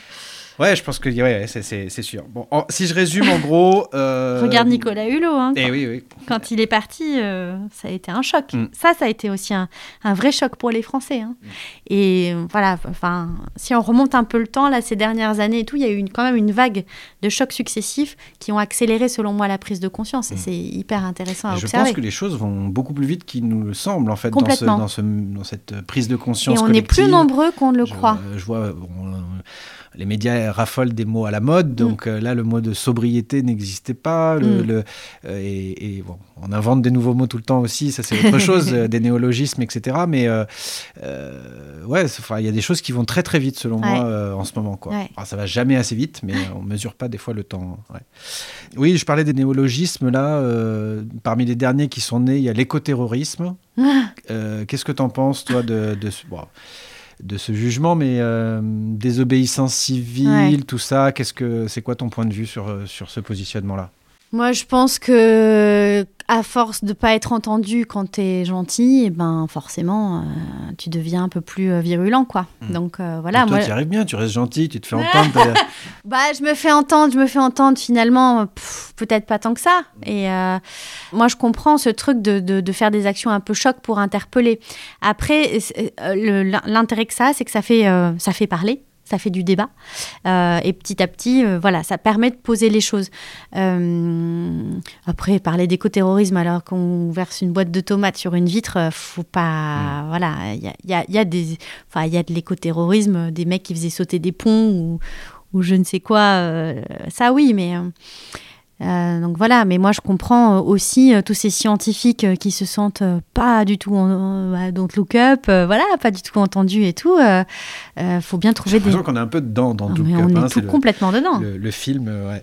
Ouais, je pense que ouais, c'est- sûr. Bon, en- si je résume, en gros. euh, Regarde Nicolas Hulot, hein, Eh quand, oui, oui. quand il est parti, euh, ça a été un choc. Mm. Ça, ça a été aussi un, un vrai choc pour les Français. hein. Et euh, voilà, enfin, si on remonte un peu le temps, là, ces dernières années et tout, il y a eu une- quand même une vague de chocs successifs qui ont accéléré, selon moi, la prise de conscience. Et Mm. c'est hyper intéressant à Je observer. pense que les choses vont beaucoup plus vite qu'il nous le semble, en fait, dans, ce, Complètement. dans, ce, dans cette prise de Et conscience on est plus nombreux qu'on ne le je, croit. je vois, bon, euh, les médias raffolent des mots à la mode, donc euh, là, le mot de sobriété n'existait pas. Le, Mm. le- euh, et, et bon, on invente des nouveaux mots tout le temps aussi, ça c'est autre chose, euh, des néologismes, etc. Mais ouais, il y a des choses qui vont très très vite selon Ouais. moi en ce moment. Quoi. Ouais. Alors, ça va jamais assez vite, mais on mesure pas des fois le temps. ouais. Oui, je parlais des néologismes là. parmi les derniers qui sont nés, il y a l'écoterrorisme. Euh, Qu'est-ce que tu en penses, toi, de, de, ce- bon, de ce jugement, mais euh, désobéissance civile, Ouais. tout ça Qu'est-ce que c'est quoi ton point de vue sur, euh, sur ce positionnement-là? Moi, je pense que à force de pas être entendu quand tu es gentil, eh ben forcément, euh, tu deviens un peu plus euh, virulent, quoi. Mm. Donc euh, voilà, Toi, moi, tu y arrives bien, tu restes gentil, tu te fais entendre. bah, je me fais entendre, je me fais entendre. Finalement, peut-être pas tant que ça. Et euh, moi, je comprends ce truc de, de, de faire des actions un peu choc pour interpeller. Après, l'intérêt que ça, a, c'est que ça fait, ça fait parler. Ça fait du débat. Euh, et petit à petit, euh, voilà, ça permet de poser les choses. Euh, après, parler d'écoterrorisme alors qu'on verse une boîte de tomates sur une vitre, faut pas. Voilà, il y a, y a- y a des. Enfin, il y a de l'écoterrorisme, des mecs qui faisaient sauter des ponts ou, ou je ne sais quoi. ça, oui, mais. Euh, donc voilà, mais moi je comprends euh, aussi euh, tous ces scientifiques qui se sentent pas du tout en, bah, don't look up, voilà, pas du tout entendus et tout. euh, faut bien J'ai trouver des. l'impression qu'on est un peu dedans dans Ah, Look mais Up, on hein, est tout le- complètement dedans. le, le film, ouais.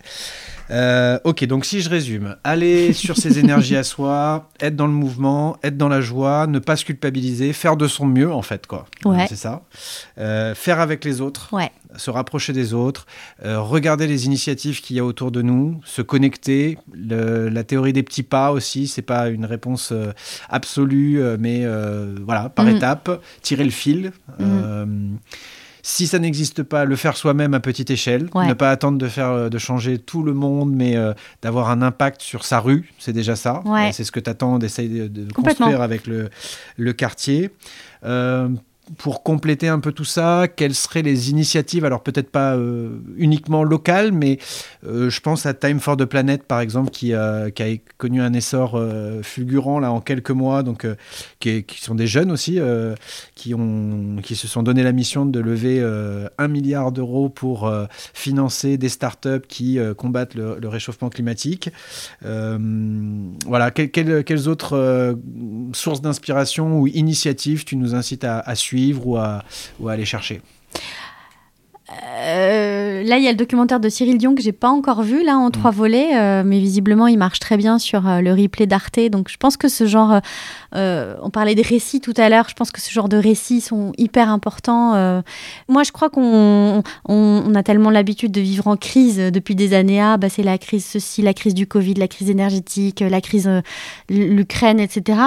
Euh, ok, donc si je résume, aller sur ses énergies à soi, être dans le mouvement, être dans la joie, ne pas se culpabiliser, faire de son mieux en fait, quoi. Ouais. C'est ça. Euh, faire avec les autres, Ouais. se rapprocher des autres, euh, regarder les initiatives qu'il y a autour de nous, se connecter. Le- la théorie des petits pas aussi, c'est pas une réponse absolue, mais voilà, par Mhm. étapes, tirer le fil. Euh, si ça n'existe pas, le faire soi-même à petite échelle, Ouais. ne pas attendre de faire, euh, de changer tout le monde, mais euh, d'avoir un impact sur sa rue, c'est déjà ça. Ouais. Euh, C'est ce que tu attends d'essayer de, construire avec le, le quartier. Euh, pour compléter un peu tout ça, quelles seraient les initiatives Alors peut-être pas euh, uniquement locales, mais euh, je pense à Time for the Planet par exemple, qui, a- connu un essor euh, fulgurant là en quelques mois, donc qui, sont des jeunes aussi, qui ont, qui se sont donné la mission de lever un milliard d'euros pour financer des startups qui combattent le, réchauffement climatique. Voilà, quelles, autres sources d'inspiration ou initiatives tu nous incites à suivre ou à, aller chercher Euh, là, il y a le documentaire de Cyril Dion que j'ai pas encore vu, là, en Mm. trois volets, euh, mais visiblement, il marche très bien sur euh, le replay d'Arte. Donc, je pense que ce genre, on parlait des récits tout à l'heure, je pense que ce genre de récits sont hyper importants. Moi, je crois qu'on on, on a tellement l'habitude de vivre en crise depuis des années. Ah, bah, c'est la crise ceci, la crise du Covid, la crise énergétique, la crise l'Ukraine, etc.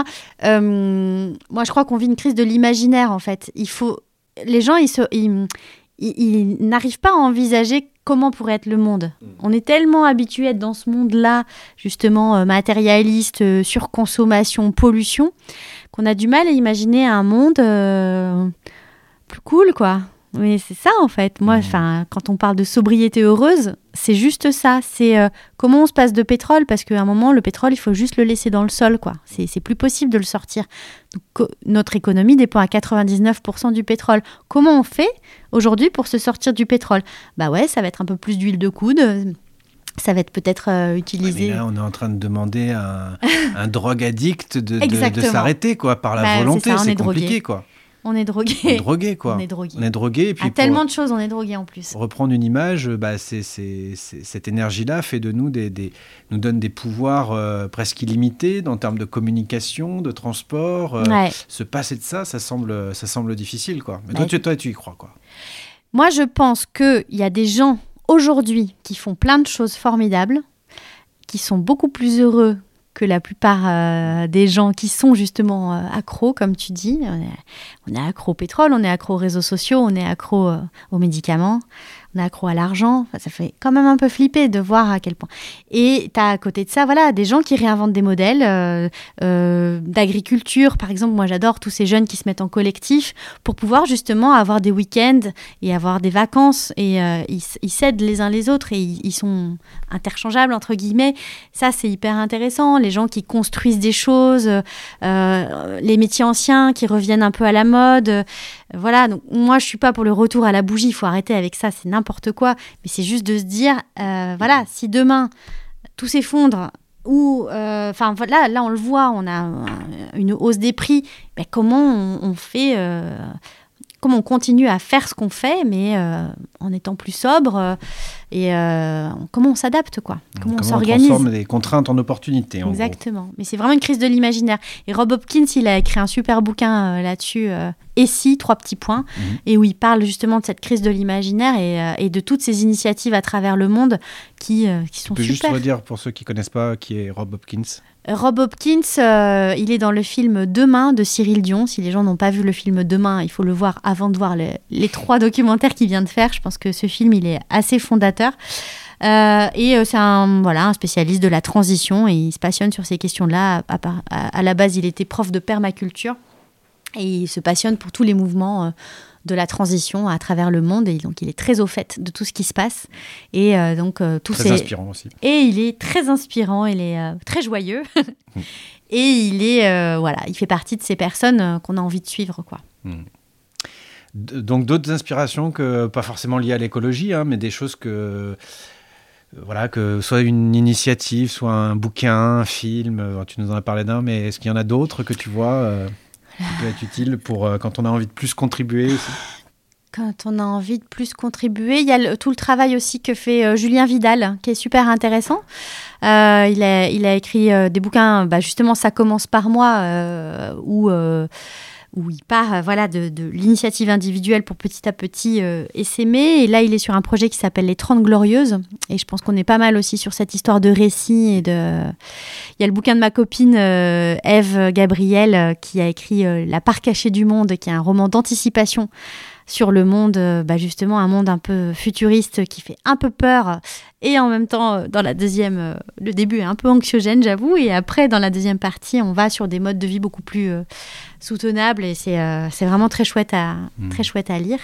Moi, je crois qu'on vit une crise de l'imaginaire, en fait. Il faut, les gens, ils se, ils, ils, ils n'arrivent pas à envisager comment pourrait être le monde. On est tellement habitué à être dans ce monde-là, justement euh, matérialiste, euh, surconsommation, pollution, qu'on a du mal à imaginer un monde euh, plus cool, quoi. Mais c'est ça en fait. Moi, enfin, quand on parle de sobriété heureuse, c'est juste ça. C'est euh, comment on se passe de pétrole? Parce qu'à un moment, le pétrole, il faut juste le laisser dans le sol, quoi. C'est plus possible de le sortir. Donc, notre économie dépend à 99% du pétrole. Comment on fait aujourd'hui pour se sortir du pétrole? Bah ouais, ça va être un peu plus d'huile de coude. Ça va être peut-être euh, Mais utilisé. là, on est en train de demander à un, un drogue addict de, de- de, Exactement. s'arrêter quoi, par la Bah, volonté. C'est est drogué. compliqué quoi. On est On est drogué. drogué quoi. On est drogué. On est drogué et puis À tellement de choses, on est drogué en plus. reprendre une image, bah, c'est, cette énergie-là fait de nous des, des- nous donne des pouvoirs euh, presque illimités en termes de communication, de transport. euh, Ouais. Se passer de ça, ça semble, ça semble difficile quoi. Mais Bah, toi, tu, toi, tu y crois quoi. Moi, je pense qu'il y a des gens aujourd'hui qui font plein de choses formidables, qui sont beaucoup plus heureux que la plupart euh, des gens qui sont justement euh, accros, comme tu dis. On est, on accro au pétrole, on est accro aux réseaux sociaux, on est accro euh, aux médicaments, on est accro à l'argent. Ça fait quand même un peu flipper de voir à quel point. Et tu as à côté de ça, voilà, des gens qui réinventent des modèles euh, euh, d'agriculture. Par exemple, moi j'adore tous ces jeunes qui se mettent en collectif pour pouvoir justement avoir des week-ends et avoir des vacances. Et euh, ils s'aident les uns les autres et ils, ils sont interchangeables, entre guillemets. Ça, c'est hyper intéressant. Les gens qui construisent des choses, les métiers anciens qui reviennent un peu à la mode. voilà, donc moi, je suis pas pour le retour à la bougie. Il faut arrêter avec ça, c'est n'importe quoi. Mais c'est juste de se dire, euh, voilà, si demain tout s'effondre, ou, euh, enfin, voilà, là, on le voit, on a euh, une hausse des prix. Mais comment on, on fait comment on continue à faire ce qu'on fait, mais euh, en étant plus sobre euh, et euh, comment on s'adapte, quoi. Comment, on s'organise. transforme des contraintes en opportunités en gros. Exactement. Mais c'est vraiment une crise de l'imaginaire. Et Rob Hopkins, il a écrit un super bouquin euh, là-dessus, Et si, trois petits points, Mhm. et où il parle justement de cette crise de l'imaginaire et, et de toutes ces initiatives à travers le monde qui, qui sont Tu peux juste super. redire pour ceux qui connaissent pas qui est Rob Hopkins? Rob Hopkins, euh, il est dans le film Demain de Cyril Dion. Si les gens n'ont pas vu le film Demain, il faut le voir avant de voir le- les trois documentaires qu'il vient de faire. Je pense que ce film, il est assez fondateur. Euh, et euh, c'est un, voilà, un spécialiste de la transition et il se passionne sur ces questions-là. À, la base, il était prof de permaculture et il se passionne pour tous les mouvements de la transition à travers le monde. Et donc, il est très au fait de tout ce qui se passe. Et euh, donc, euh, tous Très ces... inspirant aussi. Et il est très inspirant, il est euh, très joyeux. et il est, voilà, il fait partie de ces personnes qu'on a envie de suivre, quoi. D- Donc d'autres inspirations que pas forcément liées à l'écologie, hein, mais des choses que voilà que soit une initiative, soit un bouquin, un film. Tu nous en as parlé d'un, mais est-ce qu'il y en a d'autres que tu vois qui peut être utile pour euh, quand on a envie de plus contribuer aussi Quand on a envie de plus contribuer, il y a tout le travail aussi que fait euh, Julien Vidal, qui est super intéressant. Euh, il, a, écrit des bouquins, bah, justement, ça commence par moi, où, où il part euh, voilà, de, de l'initiative individuelle pour petit à petit euh, essaimer. Et là, il est sur un projet qui s'appelle Les 30 Glorieuses. Et je pense qu'on est pas mal aussi sur cette histoire de récit. Et de... Il y a le bouquin de ma copine euh, Eve Gabriel, euh, qui a écrit euh, La part cachée du monde, qui est un roman d'anticipation sur le monde, euh, bah, justement un monde un peu futuriste qui fait un peu peur et en même temps euh, dans la deuxième, euh, le début est un peu anxiogène j'avoue et après dans la deuxième partie on va sur des modes de vie beaucoup plus euh, soutenables et c'est euh, c'est vraiment très chouette à, Mhm. très chouette à lire.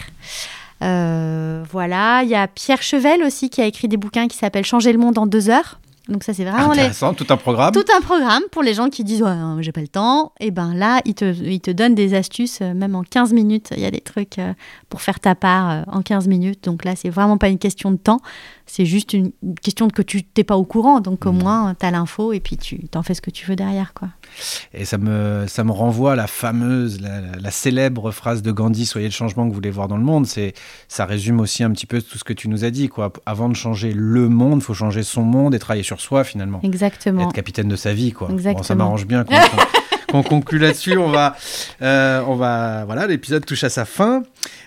Euh, voilà, il y a Pierre Chevel aussi qui a écrit des bouquins qui s'appellent Changer le monde en deux heures. Donc ça c'est vraiment les, Intéressant, tout un programme. tout un programme pour les gens qui disent ouais, euh, j'ai pas le temps. Et ben là, ils te, ils te donnent des astuces, euh, même en 15 minutes. Il y a des trucs euh, pour faire ta part en 15 minutes. Donc là, c'est vraiment pas une question de temps. C'est juste une question de que tu t'es pas au courant. Donc au Mhm. moins, tu as l'info et puis tu t'en fais ce que tu veux derrière. quoi. Et ça me, ça me renvoie à la fameuse, la, célèbre phrase de Gandhi Soyez le changement que vous voulez voir dans le monde. C'est, ça résume aussi un petit peu tout ce que tu nous as dit. Quoi. Avant de changer le monde, il faut changer son monde et travailler sur soi finalement. Exactement. Être capitaine de sa vie. Quoi. Bon, ça Exactement. m'arrange bien qu'on, qu'on- conclue là-dessus. On va, euh, on va, voilà, l'épisode touche à sa fin.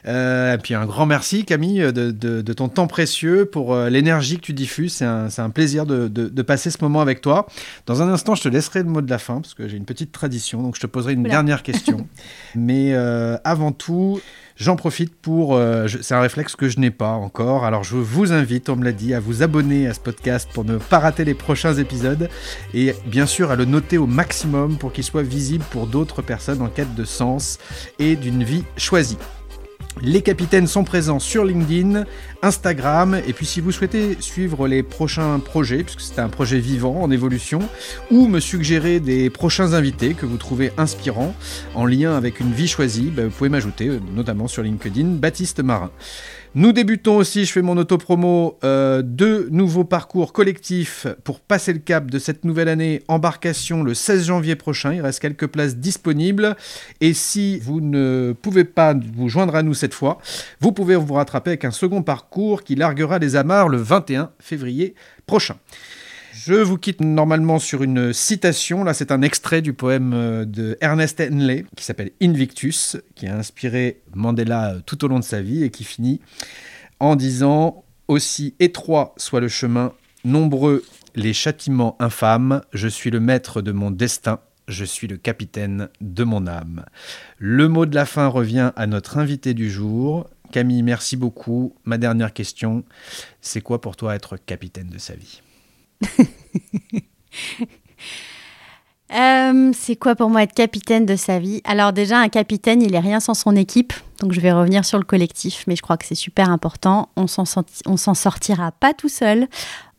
Euh, et puis un grand merci Camille de, de- de ton temps précieux pour euh, l'énergie que tu diffuses. C'est un, plaisir de, passer ce moment avec toi. Dans un instant, je te laisserai le mot de la fin parce que j'ai une petite tradition, donc je te poserai une dernière question. Mais euh, avant tout, j'en profite pour. euh, c'est un réflexe que je n'ai pas encore. Alors je vous invite, on me l'a dit, à vous abonner à ce podcast pour ne pas rater les prochains épisodes et bien sûr à le noter au maximum pour qu'il soit visible pour d'autres personnes en quête de sens et d'une vie choisie. Les capitaines sont présents sur LinkedIn, Instagram, et puis si vous souhaitez suivre les prochains projets, puisque c'est un projet vivant, en évolution, ou me suggérer des prochains invités que vous trouvez inspirants, en lien avec une vie choisie, ben, vous pouvez m'ajouter, euh, notamment sur LinkedIn, Baptiste Marin. Nous débutons aussi, je fais mon auto-promo, euh, deux nouveaux parcours collectifs pour passer le cap de cette nouvelle année embarcation le 16 janvier prochain. Il reste quelques places disponibles. Et si vous ne pouvez pas vous joindre à nous cette fois, vous pouvez vous rattraper avec un second parcours qui larguera les amarres le 21 février prochain. Je vous quitte normalement sur une citation. Là, c'est un extrait du poème euh, de Ernest Henley qui s'appelle Invictus, qui a inspiré Mandela euh, tout au long de sa vie et qui finit en disant Aussi étroit soit le chemin, nombreux les châtiments infâmes, je suis le maître de mon destin, je suis le capitaine de mon âme. Le mot de la fin revient à notre invité du jour. Camille, merci beaucoup. Ma dernière question, c'est quoi pour toi être capitaine de sa vie? Euh, c'est quoi pour moi être capitaine de sa vie? Alors déjà, un capitaine, il est rien sans son équipe. Donc je vais revenir sur le collectif, mais je crois que c'est super important. On s'en s'en sortira pas tout seul.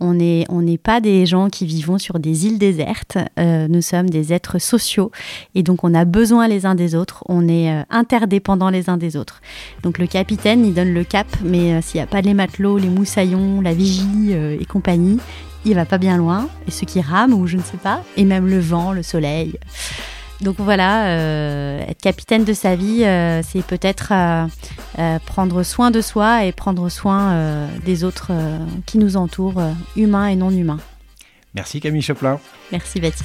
On n'est pas des gens qui vivons sur des îles désertes. Euh, nous sommes des êtres sociaux et donc on a besoin les uns des autres. On est euh, interdépendants les uns des autres. Donc le capitaine, il donne le cap, mais s'il n'y a pas les matelots, les moussaillons, la vigie et compagnie, il va pas bien loin. Et ceux qui rament ou je ne sais pas, et même le vent, le soleil. Donc voilà, euh, être capitaine de sa vie, euh, c'est peut-être euh, prendre soin de soi et prendre soin des autres qui nous entourent, humains et non humains. Merci Camille Choplin. Merci Baptiste.